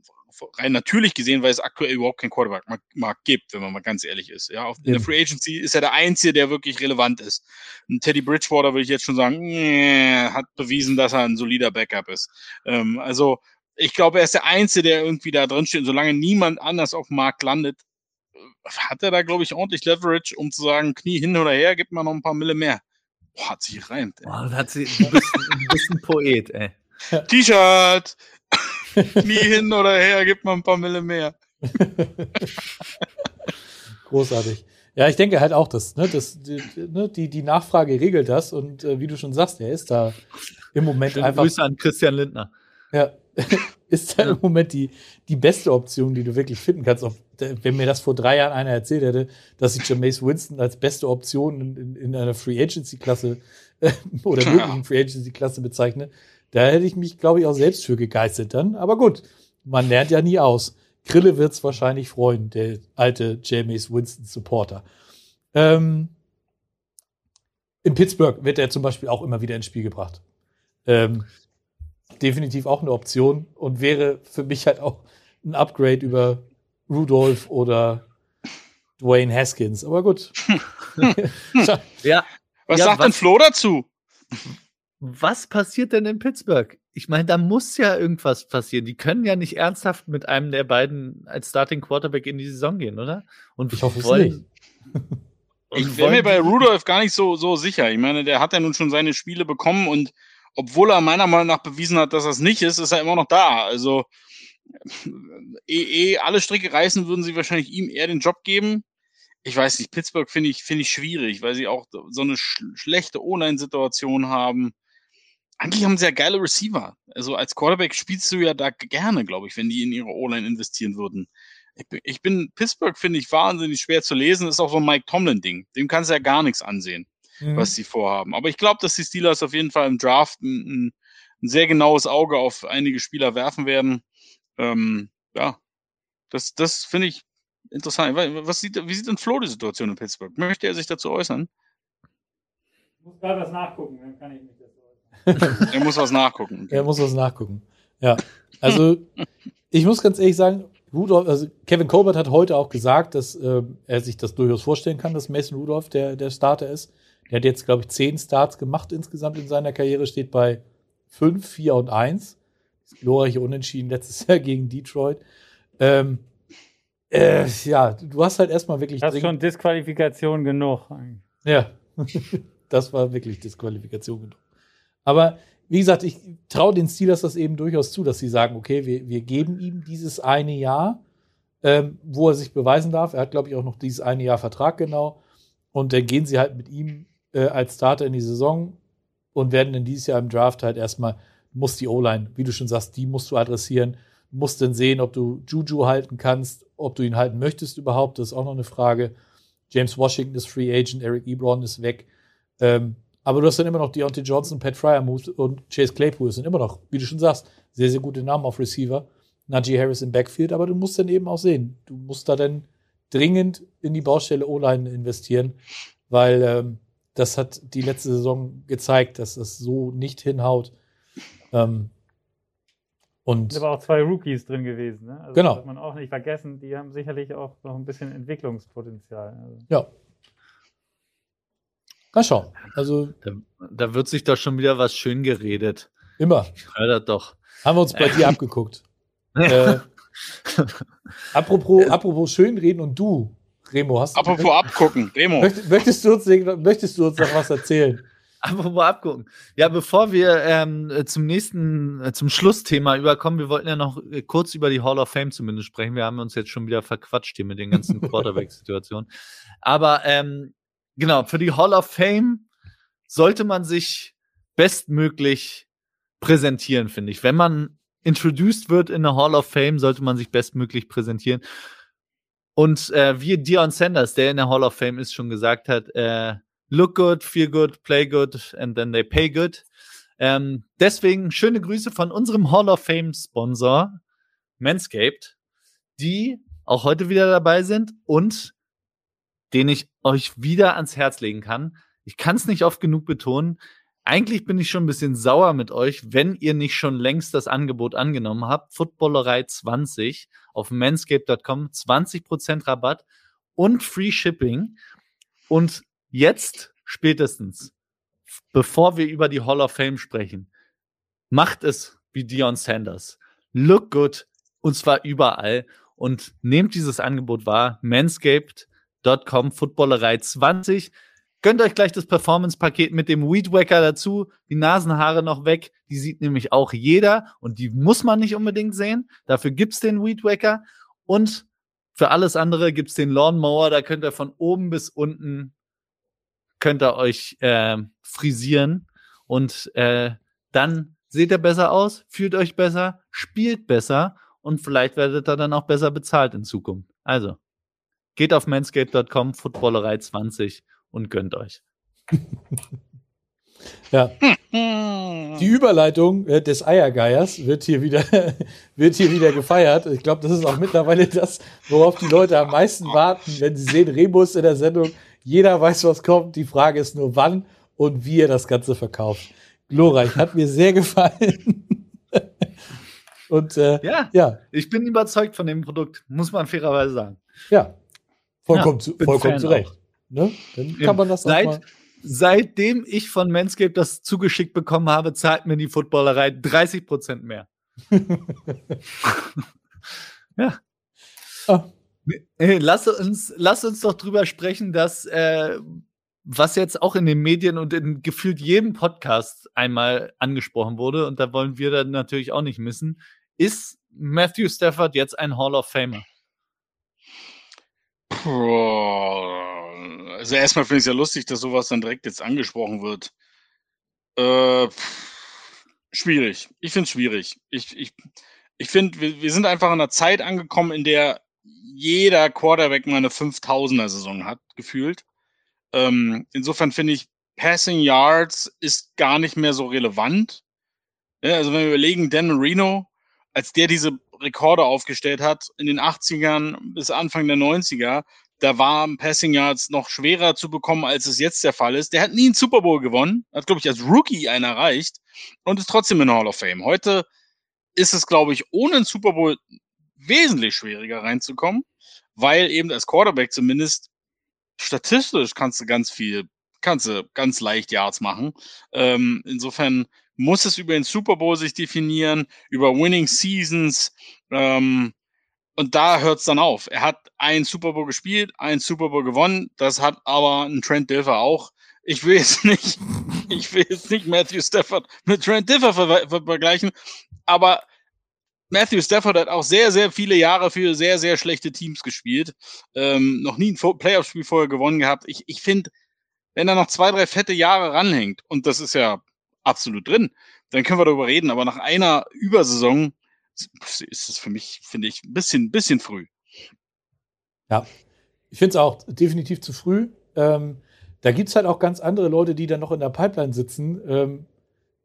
rein natürlich gesehen, weil es aktuell überhaupt keinen Quarterback-Markt gibt, wenn man mal ganz ehrlich ist. Ja, in der Free Agency ist er der Einzige, der wirklich relevant ist. Und Teddy Bridgewater würde ich jetzt schon sagen, nee, hat bewiesen, dass er ein solider Backup ist. Ähm, also ich glaube, er ist der Einzige, der irgendwie da drin steht. Und solange niemand anders auf dem Markt landet, hat er da, glaube ich, ordentlich Leverage, um zu sagen, Knie hin oder her, gibt man noch ein paar Mille mehr. Boah, hat sich gereimt. Ey. Boah, hat sie, du bist, du bist ein Poet, ey. T-Shirt! Knie hin oder her, gibt man ein paar Mille mehr. Großartig. Ja, ich denke halt auch, dass, ne, dass die, ne, die, die Nachfrage regelt das und äh, wie du schon sagst, er ist da im Moment Schöne einfach. Grüße an Christian Lindner. Ja, ist da im Moment die, die beste Option, die du wirklich finden kannst. Ob, wenn mir das vor drei Jahren einer erzählt hätte, dass ich Jameis Winston als beste Option in, in, in einer Free Agency Klasse äh, oder Ja. möglichen Free Agency Klasse bezeichne, da hätte ich mich, glaube ich, auch selbst für gegeistert dann. Aber gut, man lernt ja nie aus. Grille wird's wahrscheinlich freuen, der alte Jameis Winston Supporter. Ähm, in Pittsburgh wird er zum Beispiel auch immer wieder ins Spiel gebracht. Ähm, definitiv auch eine Option und wäre für mich halt auch ein Upgrade über Rudolph oder Dwayne Haskins. Aber gut. Ja, Was Ja, sagt was- denn Flo dazu? Was passiert denn in Pittsburgh? Ich meine, da muss ja irgendwas passieren. Die können ja nicht ernsthaft mit einem der beiden als Starting Quarterback in die Saison gehen, oder? Und Ich hoffe es wollen- nicht. und Ich wäre mir bei Rudolph gar nicht so, so sicher. Ich meine, der hat ja nun schon seine Spiele bekommen und obwohl er meiner Meinung nach bewiesen hat, dass er es nicht ist, ist er immer noch da. Also eh, eh alle Stricke reißen, würden sie wahrscheinlich ihm eher den Job geben. Ich weiß nicht, Pittsburgh finde ich, finde ich schwierig, weil sie auch so eine sch schlechte O-Line-Situation haben. Eigentlich haben sie ja geile Receiver. Also als Quarterback spielst du ja da gerne, glaube ich, wenn die in ihre O-Line investieren würden. Ich bin, ich bin Pittsburgh finde ich wahnsinnig schwer zu lesen. ist auch so ein Mike Tomlin-Ding. Dem kannst du ja gar nichts ansehen, Mhm. was sie vorhaben. Aber ich glaube, dass die Steelers auf jeden Fall im Draft ein, ein, ein sehr genaues Auge auf einige Spieler werfen werden. Ähm, ja, das, das finde ich interessant. Was sieht, wie sieht denn Flo die Situation in Pittsburgh? Möchte er sich dazu äußern? Ich muss gerade was nachgucken, dann kann ich mich das äußern. Er muss was nachgucken. Er muss was nachgucken. Ja. Also, ich muss ganz ehrlich sagen, Rudolph, also Kevin Colbert hat heute auch gesagt, dass äh, er sich das durchaus vorstellen kann, dass Mason Rudolph der, der Starter ist. Der hat jetzt, glaube ich, zehn Starts gemacht insgesamt in seiner Karriere, steht bei fünf, vier und eins. Das glorreiche Unentschieden letztes Jahr gegen Detroit. Ähm, äh, ja, du hast halt erstmal wirklich Das ist schon Disqualifikation genug. ja, das war wirklich Disqualifikation genug. Aber wie gesagt, ich traue den Steelers das eben durchaus zu, dass sie sagen, okay, wir, wir geben ihm dieses eine Jahr, ähm, wo er sich beweisen darf. Er hat, glaube ich, auch noch dieses eine Jahr Vertrag genau. Und dann gehen sie halt mit ihm äh, als Starter in die Saison und werden dann dieses Jahr im Draft halt erstmal, muss die O-Line, wie du schon sagst, die musst du adressieren. musst dann sehen, ob du Juju halten kannst, ob du ihn halten möchtest überhaupt. Das ist auch noch eine Frage. James Washington ist Free Agent, Eric Ebron ist weg. Ähm, aber du hast dann immer noch Deontay Johnson, Pat Fryermuth und Chase Claypool. Das sind immer noch, wie du schon sagst, sehr, sehr gute Namen auf Receiver. Najee Harris im Backfield, aber du musst dann eben auch sehen. Du musst da dann dringend in die Baustelle O-Line investieren, weil ähm, das hat die letzte Saison gezeigt, dass das so nicht hinhaut. Ähm, und sind aber auch zwei Rookies drin gewesen. Ne? Also Genau. Das darf man auch nicht vergessen. Die haben sicherlich auch noch ein bisschen Entwicklungspotenzial. Also, ja. Mal schauen. Also Da, da wird sich doch schon wieder was schön geredet. immer. Hör das doch. Haben wir uns bei dir abgeguckt. Äh, apropos, apropos Schönreden und du, Remo, hast Apropos abgucken, Remo. möchtest, möchtest, du uns, möchtest du uns noch was erzählen? Apropos abgucken. Ja, bevor wir ähm, äh, zum nächsten, äh, zum Schlussthema überkommen, wir wollten ja noch äh, kurz über die Hall of Fame zumindest sprechen. Wir haben uns jetzt schon wieder verquatscht hier mit den ganzen Quarterback-Situationen. Aber ähm, genau, für die Hall of Fame sollte man sich bestmöglich präsentieren, finde ich. Wenn man introduced wird in eine Hall of Fame, sollte man sich bestmöglich präsentieren. Und äh, wie Dion Sanders, der in der Hall of Fame ist, schon gesagt hat, äh, look good, feel good, play good, and then they pay good. Ähm, deswegen schöne Grüße von unserem Hall of Fame Sponsor Manscaped, die auch heute wieder dabei sind und den ich euch wieder ans Herz legen kann. Ich kann es nicht oft genug betonen. Eigentlich bin ich schon ein bisschen sauer mit euch, wenn ihr nicht schon längst das Angebot angenommen habt. Footballerei 20 auf manscaped.com, 20% Rabatt und Free Shipping. Und jetzt spätestens, bevor wir über die Hall of Fame sprechen, macht es wie Dion Sanders. Look good und zwar überall und nehmt dieses Angebot wahr. Manscaped.com, Footballerei 20. Gönnt euch gleich das Performance-Paket mit dem Weed Wacker dazu. Die Nasenhaare noch weg. Die sieht nämlich auch jeder und die muss man nicht unbedingt sehen. Dafür gibt's den Weed Wacker. Und für alles andere gibt's den Lawnmower. Da könnt ihr von oben bis unten könnt ihr euch äh, frisieren und äh, dann seht ihr besser aus, fühlt euch besser, spielt besser und vielleicht werdet ihr dann auch besser bezahlt in Zukunft. Also, geht auf manscape.com, Footballerei 20 und gönnt euch. Ja, die Überleitung äh, des Eiergeiers wird hier wieder, wird hier wieder gefeiert. Ich glaube, das ist auch mittlerweile das, worauf die Leute am meisten warten, wenn sie sehen, Rebus in der Sendung. Jeder weiß, was kommt. Die Frage ist nur, wann und wie er das Ganze verkauft. Glorreich, hat mir sehr gefallen. und äh, Ja, ja, ich bin überzeugt von dem Produkt, muss man fairerweise sagen. ja, vollkommen, Ja, zu, vollkommen Fan zurecht. Ne? Dann kann man das Seit, mal. seitdem ich von Manscaped das zugeschickt bekommen habe, zahlt mir die Footballerei 30 Prozent mehr. ja. Ah, Lass uns, lass uns doch drüber sprechen, dass äh, was jetzt auch in den Medien und in gefühlt jedem Podcast einmal angesprochen wurde, und da wollen wir dann natürlich auch nicht missen, ist Matthew Stafford jetzt ein Hall of Famer? Also erstmal finde ich es ja lustig, dass sowas dann direkt jetzt angesprochen wird. Äh, schwierig. Ich finde es schwierig. Ich, ich, ich finde, wir, wir sind einfach in einer Zeit angekommen, in der jeder Quarterback mal eine 5000er-Saison hat, gefühlt. Ähm, insofern finde ich, Passing Yards ist gar nicht mehr so relevant. Ja, also wenn wir überlegen, Dan Marino, als der diese Rekorde aufgestellt hat, in den 80ern bis Anfang der 90er, da waren Passing Yards noch schwerer zu bekommen, als es jetzt der Fall ist. Der hat nie einen Super Bowl gewonnen, hat, glaube ich, als Rookie einen erreicht und ist trotzdem in der Hall of Fame. Heute ist es, glaube ich, ohne einen Super Bowl wesentlich schwieriger reinzukommen, weil eben als Quarterback zumindest statistisch kannst du ganz viel, kannst du ganz leicht Yards machen. Ähm, insofern muss es über den Super Bowl sich definieren, über Winning Seasons. Ähm, und da hört es dann auf. Er hat einen Super Bowl gespielt, einen Super Bowl gewonnen. Das hat aber ein Trent Dilfer auch. Ich will jetzt nicht, ich will jetzt nicht Matthew Stafford mit Trent Dilfer ver ver vergleichen, aber Matthew Stafford hat auch sehr, sehr viele Jahre für sehr, sehr schlechte Teams gespielt. Ähm, noch nie ein Playoff-Spiel vorher gewonnen gehabt. Ich, ich finde, wenn er noch zwei, drei fette Jahre ranhängt, und das ist ja absolut drin, dann können wir darüber reden. Aber nach einer Übersaison ist es für mich, finde ich, ein bisschen, bisschen früh. Ja, ich finde es auch definitiv zu früh. Ähm, da gibt es halt auch ganz andere Leute, die dann noch in der Pipeline sitzen, ähm,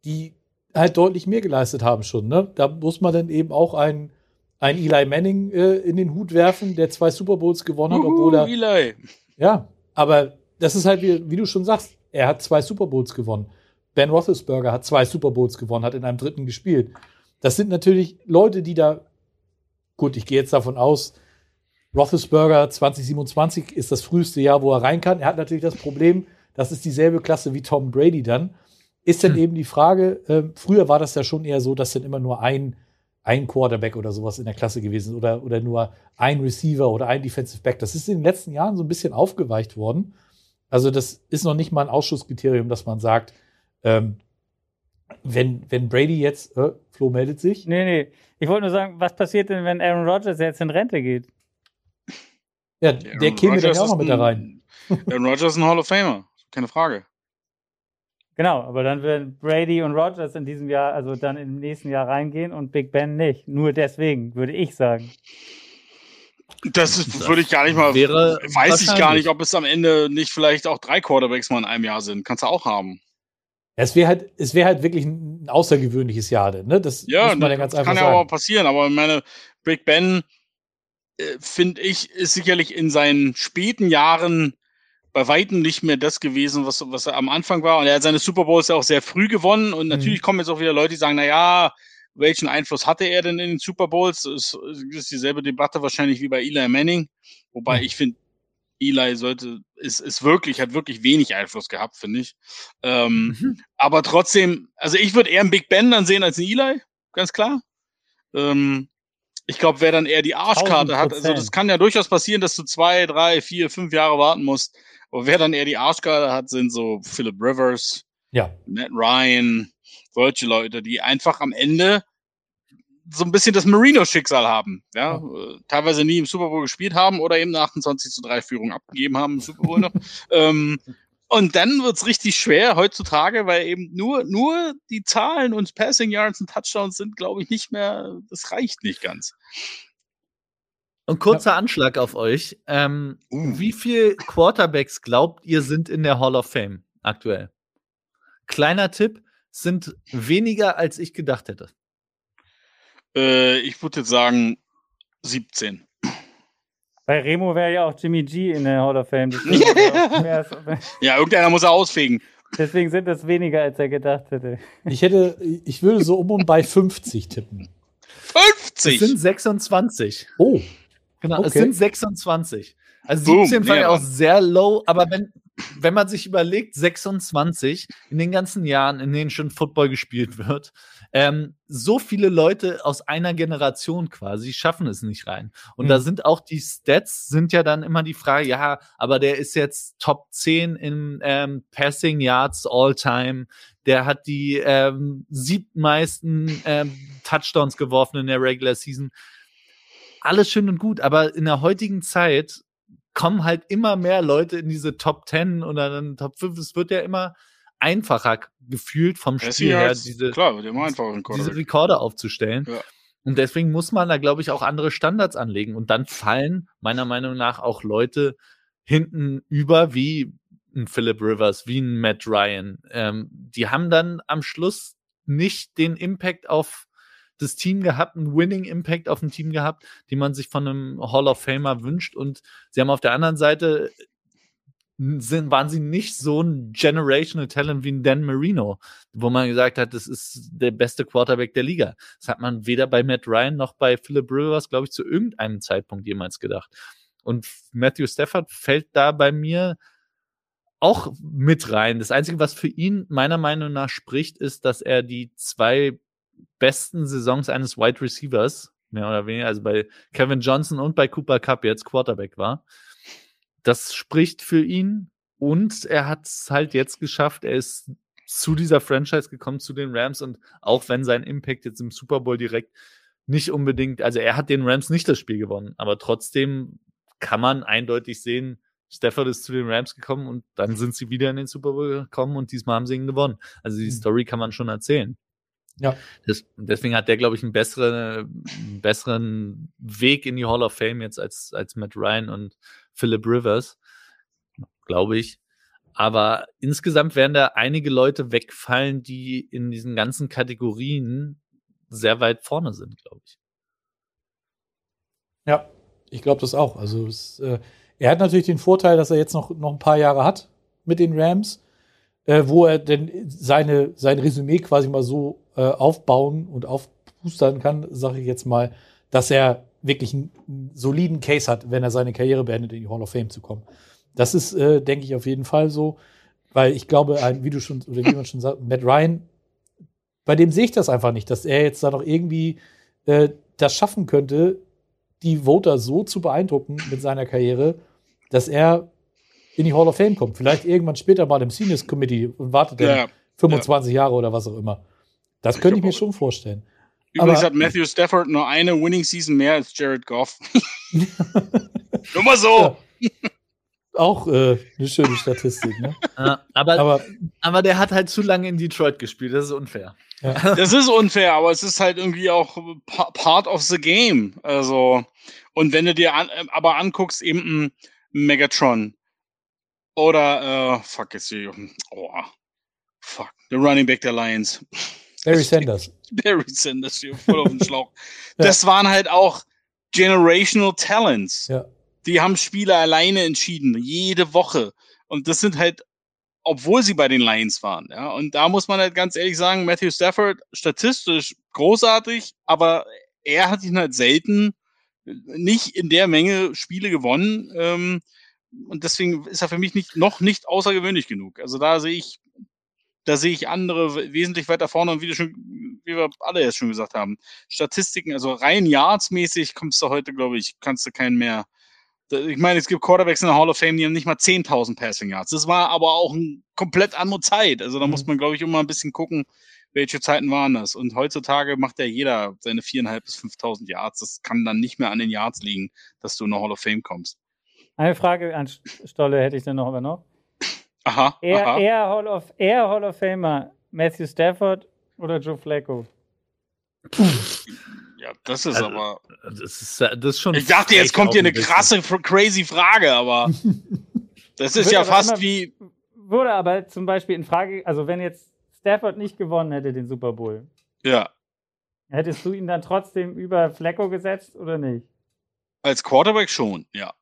die halt deutlich mehr geleistet haben schon. Ne? Da muss man dann eben auch einen, einen Eli Manning äh, in den Hut werfen, der zwei Super Bowls gewonnen hat, Uhu, obwohl er. Eli. Ja, aber das ist halt, wie, wie du schon sagst, er hat zwei Super Bowls gewonnen. Ben Roethlisberger hat zwei Super Bowls gewonnen, hat in einem dritten gespielt. Das sind natürlich Leute, die da, gut, ich gehe jetzt davon aus, Roethlisberger 2027 ist das früheste Jahr, wo er rein kann. Er hat natürlich das Problem, das ist dieselbe Klasse wie Tom Brady dann. Ist dann Hm. eben die Frage, äh, früher war das ja schon eher so, dass dann immer nur ein, ein Quarterback oder sowas in der Klasse gewesen ist oder, oder nur ein Receiver oder ein Defensive Back. Das ist in den letzten Jahren so ein bisschen aufgeweicht worden. Also das ist noch nicht mal ein Ausschusskriterium, dass man sagt, ähm, wenn, wenn Brady jetzt, äh, Flo meldet sich, Nee, nee. Ich wollte nur sagen, was passiert denn, wenn Aaron Rodgers jetzt in Rente geht? ja, der käme dann ja auch noch mit da rein. Aaron Rodgers ist ein Hall of Famer. Keine Frage. Genau, aber dann werden Brady und Rodgers in diesem Jahr, also dann im nächsten Jahr reingehen und Big Ben nicht. Nur deswegen, würde ich sagen. Das ist, würde ich gar nicht mal. wäre weiß ich gar nicht, ob es am Ende nicht vielleicht auch drei Quarterbacks mal in einem Jahr sind. Kannst du auch haben. Es wäre halt, es wäre halt wirklich ein außergewöhnliches Jahr, denn, ne? Das Ja, muss man ja das ganz kann einfach ja aber sagen. passieren. Aber ich meine, Big Ben, äh, finde ich, ist sicherlich in seinen späten Jahren bei weitem nicht mehr das gewesen, was, was er am Anfang war. Und er hat seine Super Bowls ja auch sehr früh gewonnen. Und natürlich kommen jetzt auch wieder Leute, die sagen, na ja, welchen Einfluss hatte er denn in den Super Bowls? Das ist, ist dieselbe Debatte wahrscheinlich wie bei Eli Manning. Wobei Ja. ich finde, Eli sollte, ist, ist wirklich, hat wirklich wenig Einfluss gehabt, finde ich. Ähm, aber trotzdem, also ich würde eher einen Big Ben dann sehen als einen Eli, ganz klar. Ähm, ich glaube, wer dann eher die Arschkarte hat, also das 1000%. kann ja durchaus passieren, dass du zwei, drei, vier, fünf Jahre warten musst. Aber wer dann eher die Arschkarte hat, sind so Philip Rivers, Ja. Matt Ryan, solche Leute, die einfach am Ende so ein bisschen das Marino-Schicksal haben. Ja? Äh, teilweise nie im Super Bowl gespielt haben oder eben eine 28 zu 3 Führung abgegeben haben im Super Bowl noch. ähm, und dann wird's richtig schwer heutzutage, weil eben nur, nur die Zahlen und Passing Yards und Touchdowns sind, glaube ich, nicht mehr, das reicht nicht ganz. Und kurzer Anschlag auf euch. Ähm, Uh. Wie viel Quarterbacks glaubt ihr sind in der Hall of Fame aktuell? Kleiner Tipp, sind weniger als ich gedacht hätte. Äh, ich würde jetzt sagen 17. Bei Remo wäre ja auch Jimmy G in der Hall of Fame. Ja, irgendeiner muss er ausfegen. deswegen sind das weniger, als er gedacht hätte. Ich hätte, ich würde so um und bei 50 tippen. 50! Es sind 26. Oh, Genau, es Okay. sind 26. Also Boom, 17 fand ich auch sehr low, aber wenn, wenn man sich überlegt, 26 in den ganzen Jahren, in denen schon Football gespielt wird, ähm, so viele Leute aus einer Generation quasi schaffen es nicht rein. Und Mhm. da sind auch die Stats, sind ja dann immer die Frage, ja, aber der ist jetzt Top 10 in ähm, Passing Yards all time. Der hat die ähm, siebtmeisten ähm, Touchdowns geworfen in der Regular Season alles schön und gut, aber in der heutigen Zeit kommen halt immer mehr Leute in diese Top 10 oder dann Top 5. Es wird ja immer einfacher gefühlt vom Spiel her, diese, klar, diese. Rekorde aufzustellen. Ja. Und deswegen muss man da, glaube ich, auch andere Standards anlegen. Und dann fallen meiner Meinung nach auch Leute hinten über, wie ein Philip Rivers, wie ein Matt Ryan. Ähm, die haben dann am Schluss nicht den Impact auf das Team gehabt, einen Winning Impact auf ein Team gehabt, den man sich von einem Hall of Famer wünscht. Und sie haben auf der anderen Seite sind, waren sie nicht so ein Generational Talent wie ein Dan Marino, wo man gesagt hat, das ist der beste Quarterback der Liga. Das hat man weder bei Matt Ryan noch bei Philip Rivers, glaube ich, zu irgendeinem Zeitpunkt jemals gedacht. Und Matthew Stafford fällt da bei mir auch mit rein. Das Einzige, was für ihn meiner Meinung nach spricht, ist, dass er die zwei besten Saisons eines Wide Receivers, mehr oder weniger, also bei Kevin Johnson und bei Cooper Cup jetzt Quarterback war. Das spricht für ihn und er hat es halt jetzt geschafft. Er ist zu dieser Franchise gekommen, zu den Rams und auch wenn sein Impact jetzt im Super Bowl direkt nicht unbedingt, also er hat den Rams nicht das Spiel gewonnen, aber trotzdem kann man eindeutig sehen, Stafford ist zu den Rams gekommen und dann sind sie wieder in den Super Bowl gekommen und diesmal haben sie ihn gewonnen. Also die Mhm. Story kann man schon erzählen. Ja. Das, deswegen hat der, glaube ich, einen besseren, einen besseren Weg in die Hall of Fame jetzt als, als Matt Ryan und Philip Rivers, glaube ich. Aber insgesamt werden da einige Leute wegfallen, die in diesen ganzen Kategorien sehr weit vorne sind, glaube ich. Ja, ich glaube das auch. Also es, äh, er hat natürlich den Vorteil, dass er jetzt noch, noch ein paar Jahre hat mit den Rams, äh, wo er denn seine, sein Resümee quasi mal so äh, aufbauen und aufpustern kann, sage ich jetzt mal, dass er wirklich einen, einen, soliden Case hat, wenn er seine Karriere beendet, in die Hall of Fame zu kommen. Das ist, äh, denke ich, auf jeden Fall so, weil ich glaube, ein, wie du schon, oder wie man schon sagt, Matt Ryan, bei dem sehe ich das einfach nicht, dass er jetzt da noch irgendwie äh, das schaffen könnte, die Voter so zu beeindrucken mit seiner Karriere, dass er in die Hall of Fame kommt. Vielleicht irgendwann später mal im Seniors Committee und wartet dann Ja, 25 Jahre oder was auch immer. Das Ich könnte ich glaub mir schon vorstellen. Übrigens Aber- hat Matthew Stafford nur eine Winning Season mehr als Jared Goff. nur mal so. Ja. Auch äh, eine schöne Statistik, ne? Ja, aber, Aber aber der hat halt zu lange in Detroit gespielt, das ist unfair. Das ist unfair, aber es ist halt irgendwie auch pa- part of the game. Also, und wenn du dir an, äh, aber anguckst, eben ein Megatron oder, äh, fuck, jetzt hier, oh, fuck, the Running Back der Lions. Barry Sanders. Barry Sanders hier voll auf den Schlauch. Das waren halt auch generational Talents. Ja. Die haben Spiele alleine entschieden, jede Woche. Und das sind halt, obwohl sie bei den Lions waren. Ja. Und da muss man halt ganz ehrlich sagen, Matthew Stafford statistisch großartig, aber er hat ihn halt selten nicht in der Menge Spiele gewonnen. Ähm, und deswegen ist er für mich nicht, noch nicht außergewöhnlich genug. Also da sehe ich, da sehe ich andere we- wesentlich weiter vorne und wie, schon, wie wir alle jetzt schon gesagt haben, Statistiken, also rein yardsmäßig kommst du heute, glaube ich, kannst du keinen mehr. Ich meine, es gibt Quarterbacks in der Hall of Fame, die haben nicht mal 10.000 Passing Yards. Das war aber auch eine komplett andere Zeit. Also da Mhm. muss man, glaube ich, immer ein bisschen gucken, welche Zeiten waren das. Und heutzutage macht ja jeder seine 4.500 bis 5.000 Yards. Das kann dann nicht mehr an den Yards liegen, dass du in der Hall of Fame kommst. Eine Frage an Stolle hätte ich dann noch aber noch. Aha, Er, aha. er, Hall of, er Hall of Famer, Matthew Stafford oder Joe Flacco? Ja, das ist Also, aber. Das ist, das ist schon. Ich dachte, jetzt kommt hier ein eine krasse, crazy Frage, aber das ist ja fast immer- wie. Wurde aber zum Beispiel in Frage, also wenn jetzt Stafford nicht gewonnen hätte, den Super Bowl, Ja, hättest du ihn dann trotzdem über Flacco gesetzt oder nicht? als Quarterback schon, ja.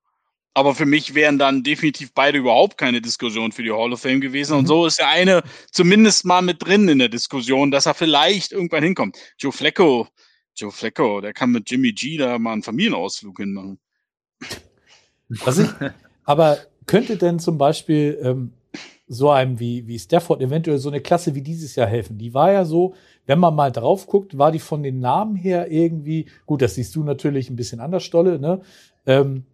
Aber für mich wären dann definitiv beide überhaupt keine Diskussion für die Hall of Fame gewesen. Und Mhm. so ist der eine zumindest mal mit drin in der Diskussion, dass er vielleicht irgendwann hinkommt. Joe Flacco, Joe Flacco, der kann mit Jimmy G da mal einen Familienausflug hinmachen. Was ich, aber könnte denn zum Beispiel ähm, so einem wie, wie Stafford eventuell so eine Klasse wie dieses Jahr helfen? Die war ja so, wenn man mal drauf guckt, war die von den Namen her irgendwie, gut, das siehst du natürlich ein bisschen anders, Stolle, ne? Ähm,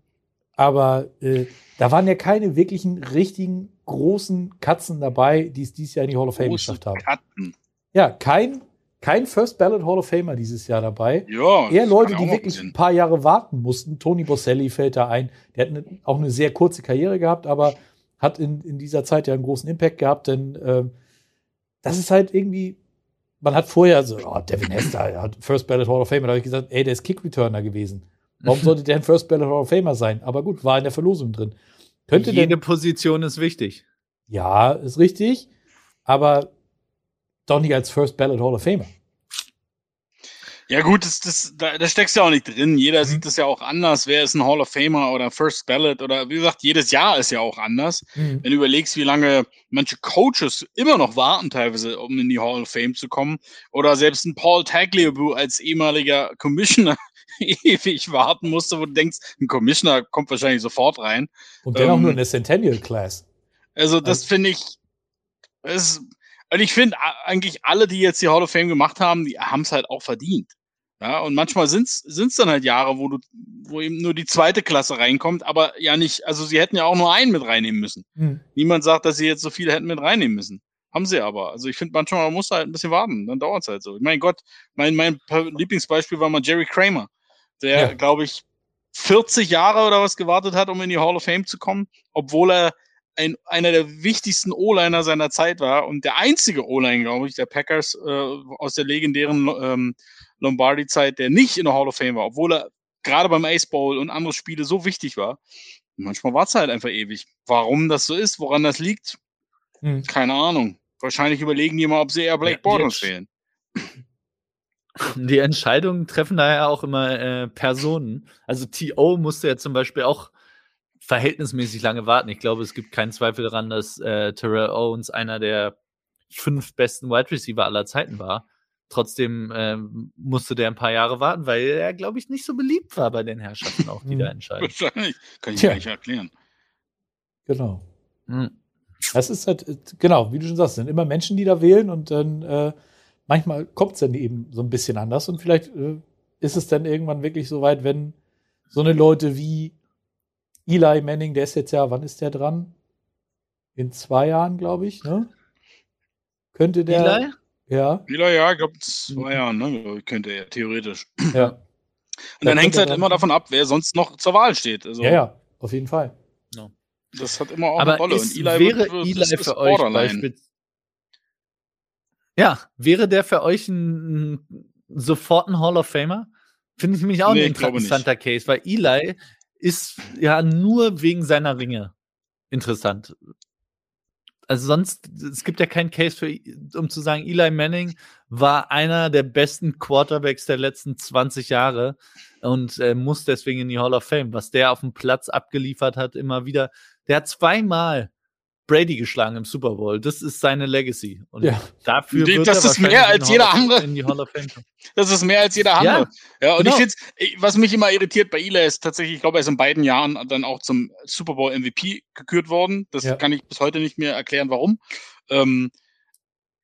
aber äh, da waren ja keine wirklichen, richtigen, großen Katzen dabei, die es dieses Jahr in die Hall of Fame geschafft haben. Katzen. Ja, kein, kein First Ballot Hall of Famer dieses Jahr dabei. Ja, Eher Leute, die wirklich ein paar Jahre warten mussten. Tony Bosselli fällt da ein. Der hat eine, auch eine sehr kurze Karriere gehabt, aber hat in, in dieser Zeit ja einen großen Impact gehabt, denn ähm, das ist halt irgendwie, man hat vorher so, oh, Devin Hester er hat First Ballot Hall of Famer, da habe ich gesagt, ey, der ist Kick-Returner gewesen. Warum sollte der ein First Ballot Hall of Famer sein? Aber gut, war in der Verlosung drin. Könnte Jede denn, Position ist wichtig. ja, ist richtig, aber doch nicht als First Ballot Hall of Famer. Ja gut, das, das, da, da steckst du ja auch nicht drin. Jeder Mhm. sieht das ja auch anders. Wer ist ein Hall of Famer oder First Ballot oder wie gesagt, jedes Jahr ist ja auch anders. Mhm. Wenn du überlegst, wie lange manche Coaches immer noch warten teilweise, um in die Hall of Fame zu kommen oder selbst ein Paul Tagliabue als ehemaliger Commissioner ewig warten musste, wo du denkst, ein Commissioner kommt wahrscheinlich sofort rein. Und dennoch Ähm, nur in der Centennial Class. Also das Also- finde ich, es, und ich finde eigentlich alle, die jetzt die Hall of Fame gemacht haben, die haben es halt auch verdient. Ja, und manchmal sind es dann halt Jahre, wo du, wo eben nur die zweite Klasse reinkommt, aber ja nicht, also sie hätten ja auch nur einen mit reinnehmen müssen. Mhm. Niemand sagt, dass sie jetzt so viele hätten mit reinnehmen müssen. Haben sie aber. Also ich finde manchmal, man muss halt ein bisschen warten, dann dauert es halt so. Mein Gott, mein, mein Lieblingsbeispiel war mal Jerry Kramer, der, Ja. glaube ich, 40 Jahre oder was gewartet hat, um in die Hall of Fame zu kommen, obwohl er ein, einer der wichtigsten O-Liner seiner Zeit war und der einzige O-Line, glaube ich, der Packers äh, aus der legendären ähm, Lombardi-Zeit, der nicht in der Hall of Fame war, obwohl er gerade beim Ace Bowl und andere Spiele so wichtig war. Manchmal war es halt einfach ewig. Warum das so ist, woran das liegt, hm. keine Ahnung. Wahrscheinlich überlegen die mal, ob sie eher Blake ja, Bortles wählen. Die Entscheidungen treffen daher auch immer äh, Personen. Also T.O. musste ja zum Beispiel auch verhältnismäßig lange warten. Ich glaube, es gibt keinen Zweifel daran, dass äh, Terrell Owens einer der fünf besten Wide Receiver aller Zeiten war. Trotzdem ähm, musste der ein paar Jahre warten, weil er, glaube ich, nicht so beliebt war bei den Herrschaften, auch die da hm. entscheiden. Wahrscheinlich. Kann ich Tja. nicht erklären. Genau. Hm. Das ist halt, äh, genau, wie du schon sagst, sind immer Menschen, die da wählen und dann äh, manchmal kommt es dann eben so ein bisschen anders und vielleicht äh, ist es dann irgendwann wirklich so weit, wenn so eine Leute wie Eli Manning, der ist jetzt ja, wann ist der dran? In zwei Jahren, glaube ich, ne? Könnte der. Eli? Ja. Eli, ja, ich glaube, zwei Jahren, ne? Könnte er theoretisch. Ja. Und dann hängt es halt immer davon ab, wer sonst noch zur Wahl steht. Also, ja, ja, auf jeden Fall. No. Das hat immer auch Aber eine Rolle. Ist, Und Eli wäre wird, Eli für euch beispielsweise. Ja, wäre der für euch ein, sofort ein Hall of Famer? Finde ich mich auch nee, ein interessanter Case, weil Eli ist ja nur wegen seiner Ringe interessant. Also sonst, es gibt ja keinen Case für, um zu sagen, Eli Manning war einer der besten Quarterbacks der letzten 20 Jahre und äh, muss deswegen in die Hall of Fame. Was der auf dem Platz abgeliefert hat, immer wieder. Der hat zweimal Brady geschlagen im Super Bowl. Das ist seine Legacy. Und ja. dafür wird das er ist mehr als jeder andere. In die Hall of Fame. Das ist mehr als jeder andere. Ja, ja und genau. ich finde, was mich immer irritiert bei Eli ist tatsächlich, ich glaube, er ist in beiden Jahren dann auch zum Super Bowl MVP gekürt worden. Das ja. kann ich bis heute nicht mehr erklären, warum. Ähm,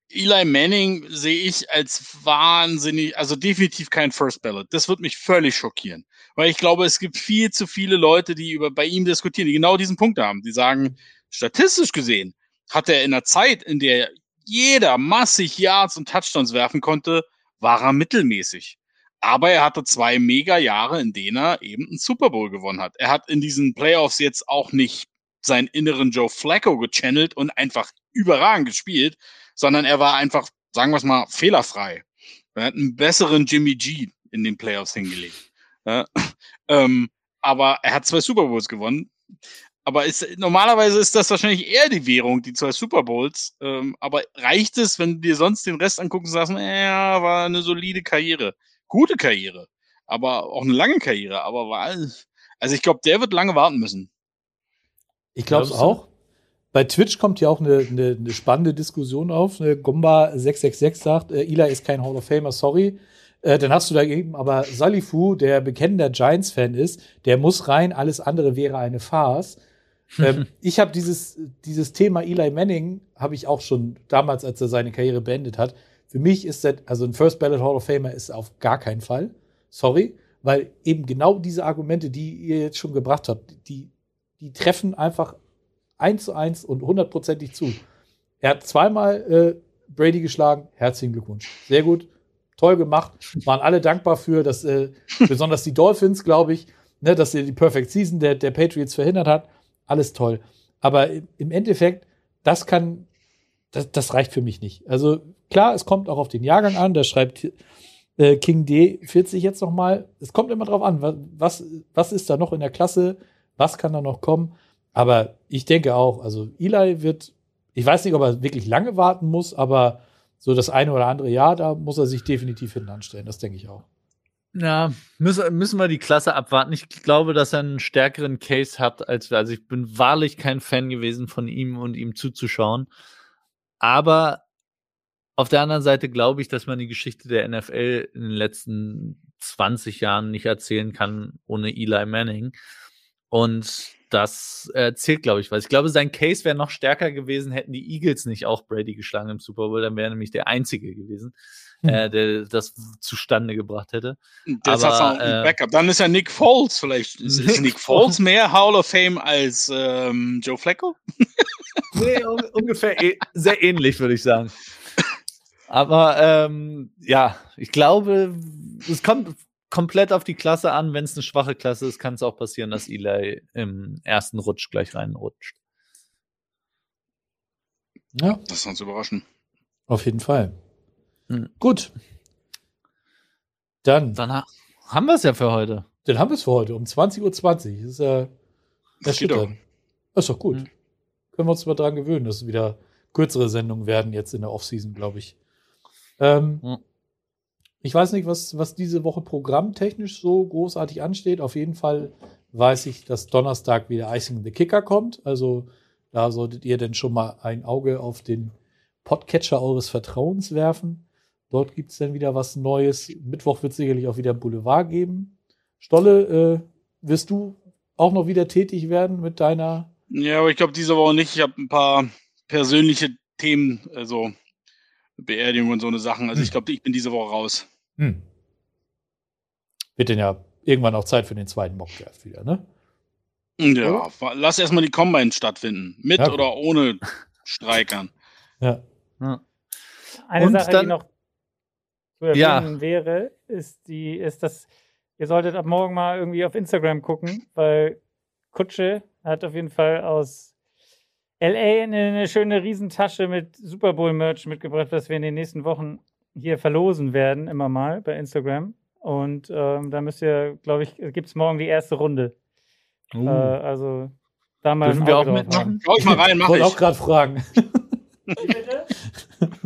Eli Manning sehe ich als wahnsinnig, also definitiv kein First Ballot. Das wird mich völlig schockieren. Weil ich glaube, es gibt viel zu viele Leute, die über bei ihm diskutieren, die genau diesen Punkt haben. Die sagen, statistisch gesehen hat er in der Zeit, in der jeder massig Yards und Touchdowns werfen konnte, war er mittelmäßig. Aber er hatte zwei mega Jahre, in denen er eben einen Super Bowl gewonnen hat. Er hat in diesen Playoffs jetzt auch nicht seinen inneren Joe Flacco gechannelt und einfach überragend gespielt, sondern er war einfach, sagen wir es mal, fehlerfrei. Er hat einen besseren Jimmy G in den Playoffs hingelegt. Ja, ähm, aber er hat zwei Super Bowls gewonnen. Aber ist, normalerweise ist das wahrscheinlich eher die Währung, die zwei Super Bowls. Ähm, aber reicht es, wenn du dir sonst den Rest angucken und sagst, ja, war eine solide Karriere. Gute Karriere. Aber auch eine lange Karriere. Aber war, also ich glaube, der wird lange warten müssen. Ich glaube es auch. Bei Twitch kommt ja auch eine, eine, eine spannende Diskussion auf. Ne, Gomba666 sagt, äh, Eli ist kein Hall of Famer, sorry. Äh, dann hast du da eben aber Salifu, der bekennender Giants-Fan ist, der muss rein, alles andere wäre eine Farce ähm, ich habe dieses, dieses Thema Eli Manning, habe ich auch schon damals, als er seine Karriere beendet hat. Für mich ist das, also ein First Ballot Hall of Famer ist auf gar keinen Fall. Sorry. Weil eben genau diese Argumente, die ihr jetzt schon gebracht habt, die, die treffen einfach eins zu eins und hundertprozentig zu. Er hat zweimal äh, Brady geschlagen. Herzlichen Glückwunsch. Sehr gut. Toll gemacht. Waren alle dankbar für, dass äh, besonders die Dolphins, glaube ich, ne, dass er die Perfect Season der, der Patriots verhindert hat alles toll. Aber im Endeffekt, das kann, das, das reicht für mich nicht. Also klar, es kommt auch auf den Jahrgang an, da schreibt äh, King D40 jetzt nochmal. Es kommt immer drauf an, was, was ist da noch in der Klasse, was kann da noch kommen. Aber ich denke auch, also Eli wird, ich weiß nicht, ob er wirklich lange warten muss, aber so das eine oder andere Jahr, da muss er sich definitiv hinten anstellen. Das denke ich auch. Ja, müssen, müssen wir die Klasse abwarten. Ich glaube, dass er einen stärkeren Case hat als wir. Also ich bin wahrlich kein Fan gewesen von ihm und ihm zuzuschauen. Aber auf der anderen Seite glaube ich, dass man die Geschichte der NFL in den letzten 20 Jahren nicht erzählen kann ohne Eli Manning. Und das erzählt, glaube ich, was. Ich glaube, sein Case wäre noch stärker gewesen, hätten die Eagles nicht auch Brady geschlagen im Super Bowl. Dann wäre er nämlich der Einzige gewesen, hm. äh, der das zustande gebracht hätte. Das Aber, auch ein äh, Backup. Dann ist ja Nick Foles vielleicht. Ist Nick, ist Nick Foles mehr Hall of Fame als ähm, Joe Flacco? nee, un ungefähr e sehr ähnlich, würde ich sagen. Aber ähm, ja, ich glaube, es kommt komplett auf die Klasse an. Wenn es eine schwache Klasse ist, kann es auch passieren, dass Eli im ersten Rutsch gleich reinrutscht. Ja, Das ist uns überraschen. auf jeden Fall. Hm. Gut. Dann, Dann ha haben wir es ja für heute. dann haben wir es für heute um 20.20 Uhr. Das ist ja erschütternd. Das ist doch gut. Hm. Können wir uns mal dran gewöhnen, dass es wieder kürzere Sendungen werden jetzt in der Offseason, glaube ich. Ähm, Hm. Ich weiß nicht, was, was diese Woche programmtechnisch so großartig ansteht. Auf jeden Fall weiß ich, dass Donnerstag wieder Icing the Kicker kommt. Also da solltet ihr denn schon mal ein Auge auf den Podcatcher eures Vertrauens werfen. Dort gibt es dann wieder was Neues. Mittwoch wird es sicherlich auch wieder Boulevard geben. Stolle, äh, wirst du auch noch wieder tätig werden mit deiner Ja, aber ich glaube diese Woche nicht. Ich habe ein paar persönliche Themen, also Beerdigung und so eine Sachen. Also ich glaube, ich bin diese Woche raus. Hm. Wird denn ja irgendwann auch Zeit für den zweiten Mockdraft wieder, ne? Ja, wa- lass erstmal die Combine stattfinden. Mit Ja, oder ohne Streikern. Ja. Eine Und Sache, dann- die noch zu Ja. erwähnen wäre, ist die, ist das, ihr solltet ab morgen mal irgendwie auf Instagram gucken, weil Kutsche hat auf jeden Fall aus LA eine, schöne Riesentasche mit Super Bowl Merch mitgebracht, was wir in den nächsten Wochen hier verlosen werden, immer mal bei Instagram. Und ähm, da müsst ihr, glaube ich, gibt es morgen die erste Runde. Äh, also da mal Dürfen wir auch mitmachen? Schau ich mal rein, mach Wollte auch ich. gerade fragen. Wie bitte?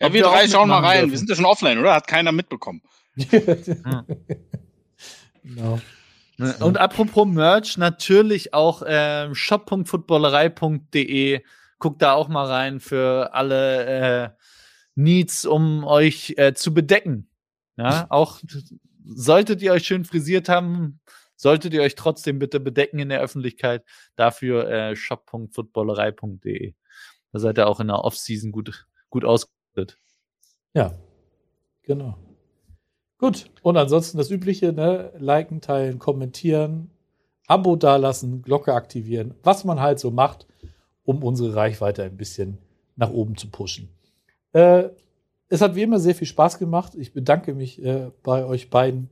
Ja, wir drei schauen mal rein. dürfen. Wir sind ja schon offline, oder? Hat keiner mitbekommen. genau. Und apropos Merch, natürlich auch ähm, shop.footballerei.de. Guckt da auch mal rein für alle äh, Needs, um euch äh, zu bedecken. Ja, auch solltet ihr euch schön frisiert haben, solltet ihr euch trotzdem bitte bedecken in der Öffentlichkeit. Dafür äh, shop.footballerei.de. Da seid ihr auch in der Offseason gut, gut ausgebildet. Ja, genau. Gut. Und ansonsten das Übliche, ne? Liken, teilen, kommentieren, Abo dalassen, Glocke aktivieren, was man halt so macht, um unsere Reichweite ein bisschen nach oben zu pushen. Äh, es hat wie immer sehr viel Spaß gemacht. Ich bedanke mich äh, bei euch beiden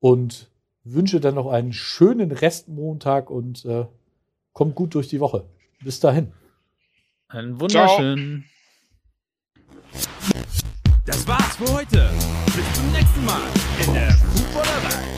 und wünsche dann noch einen schönen Restmontag und äh, kommt gut durch die Woche. Bis dahin. Ein wunderschönen. Das war's für heute. Bis zum nächsten Mal in der Footballerei.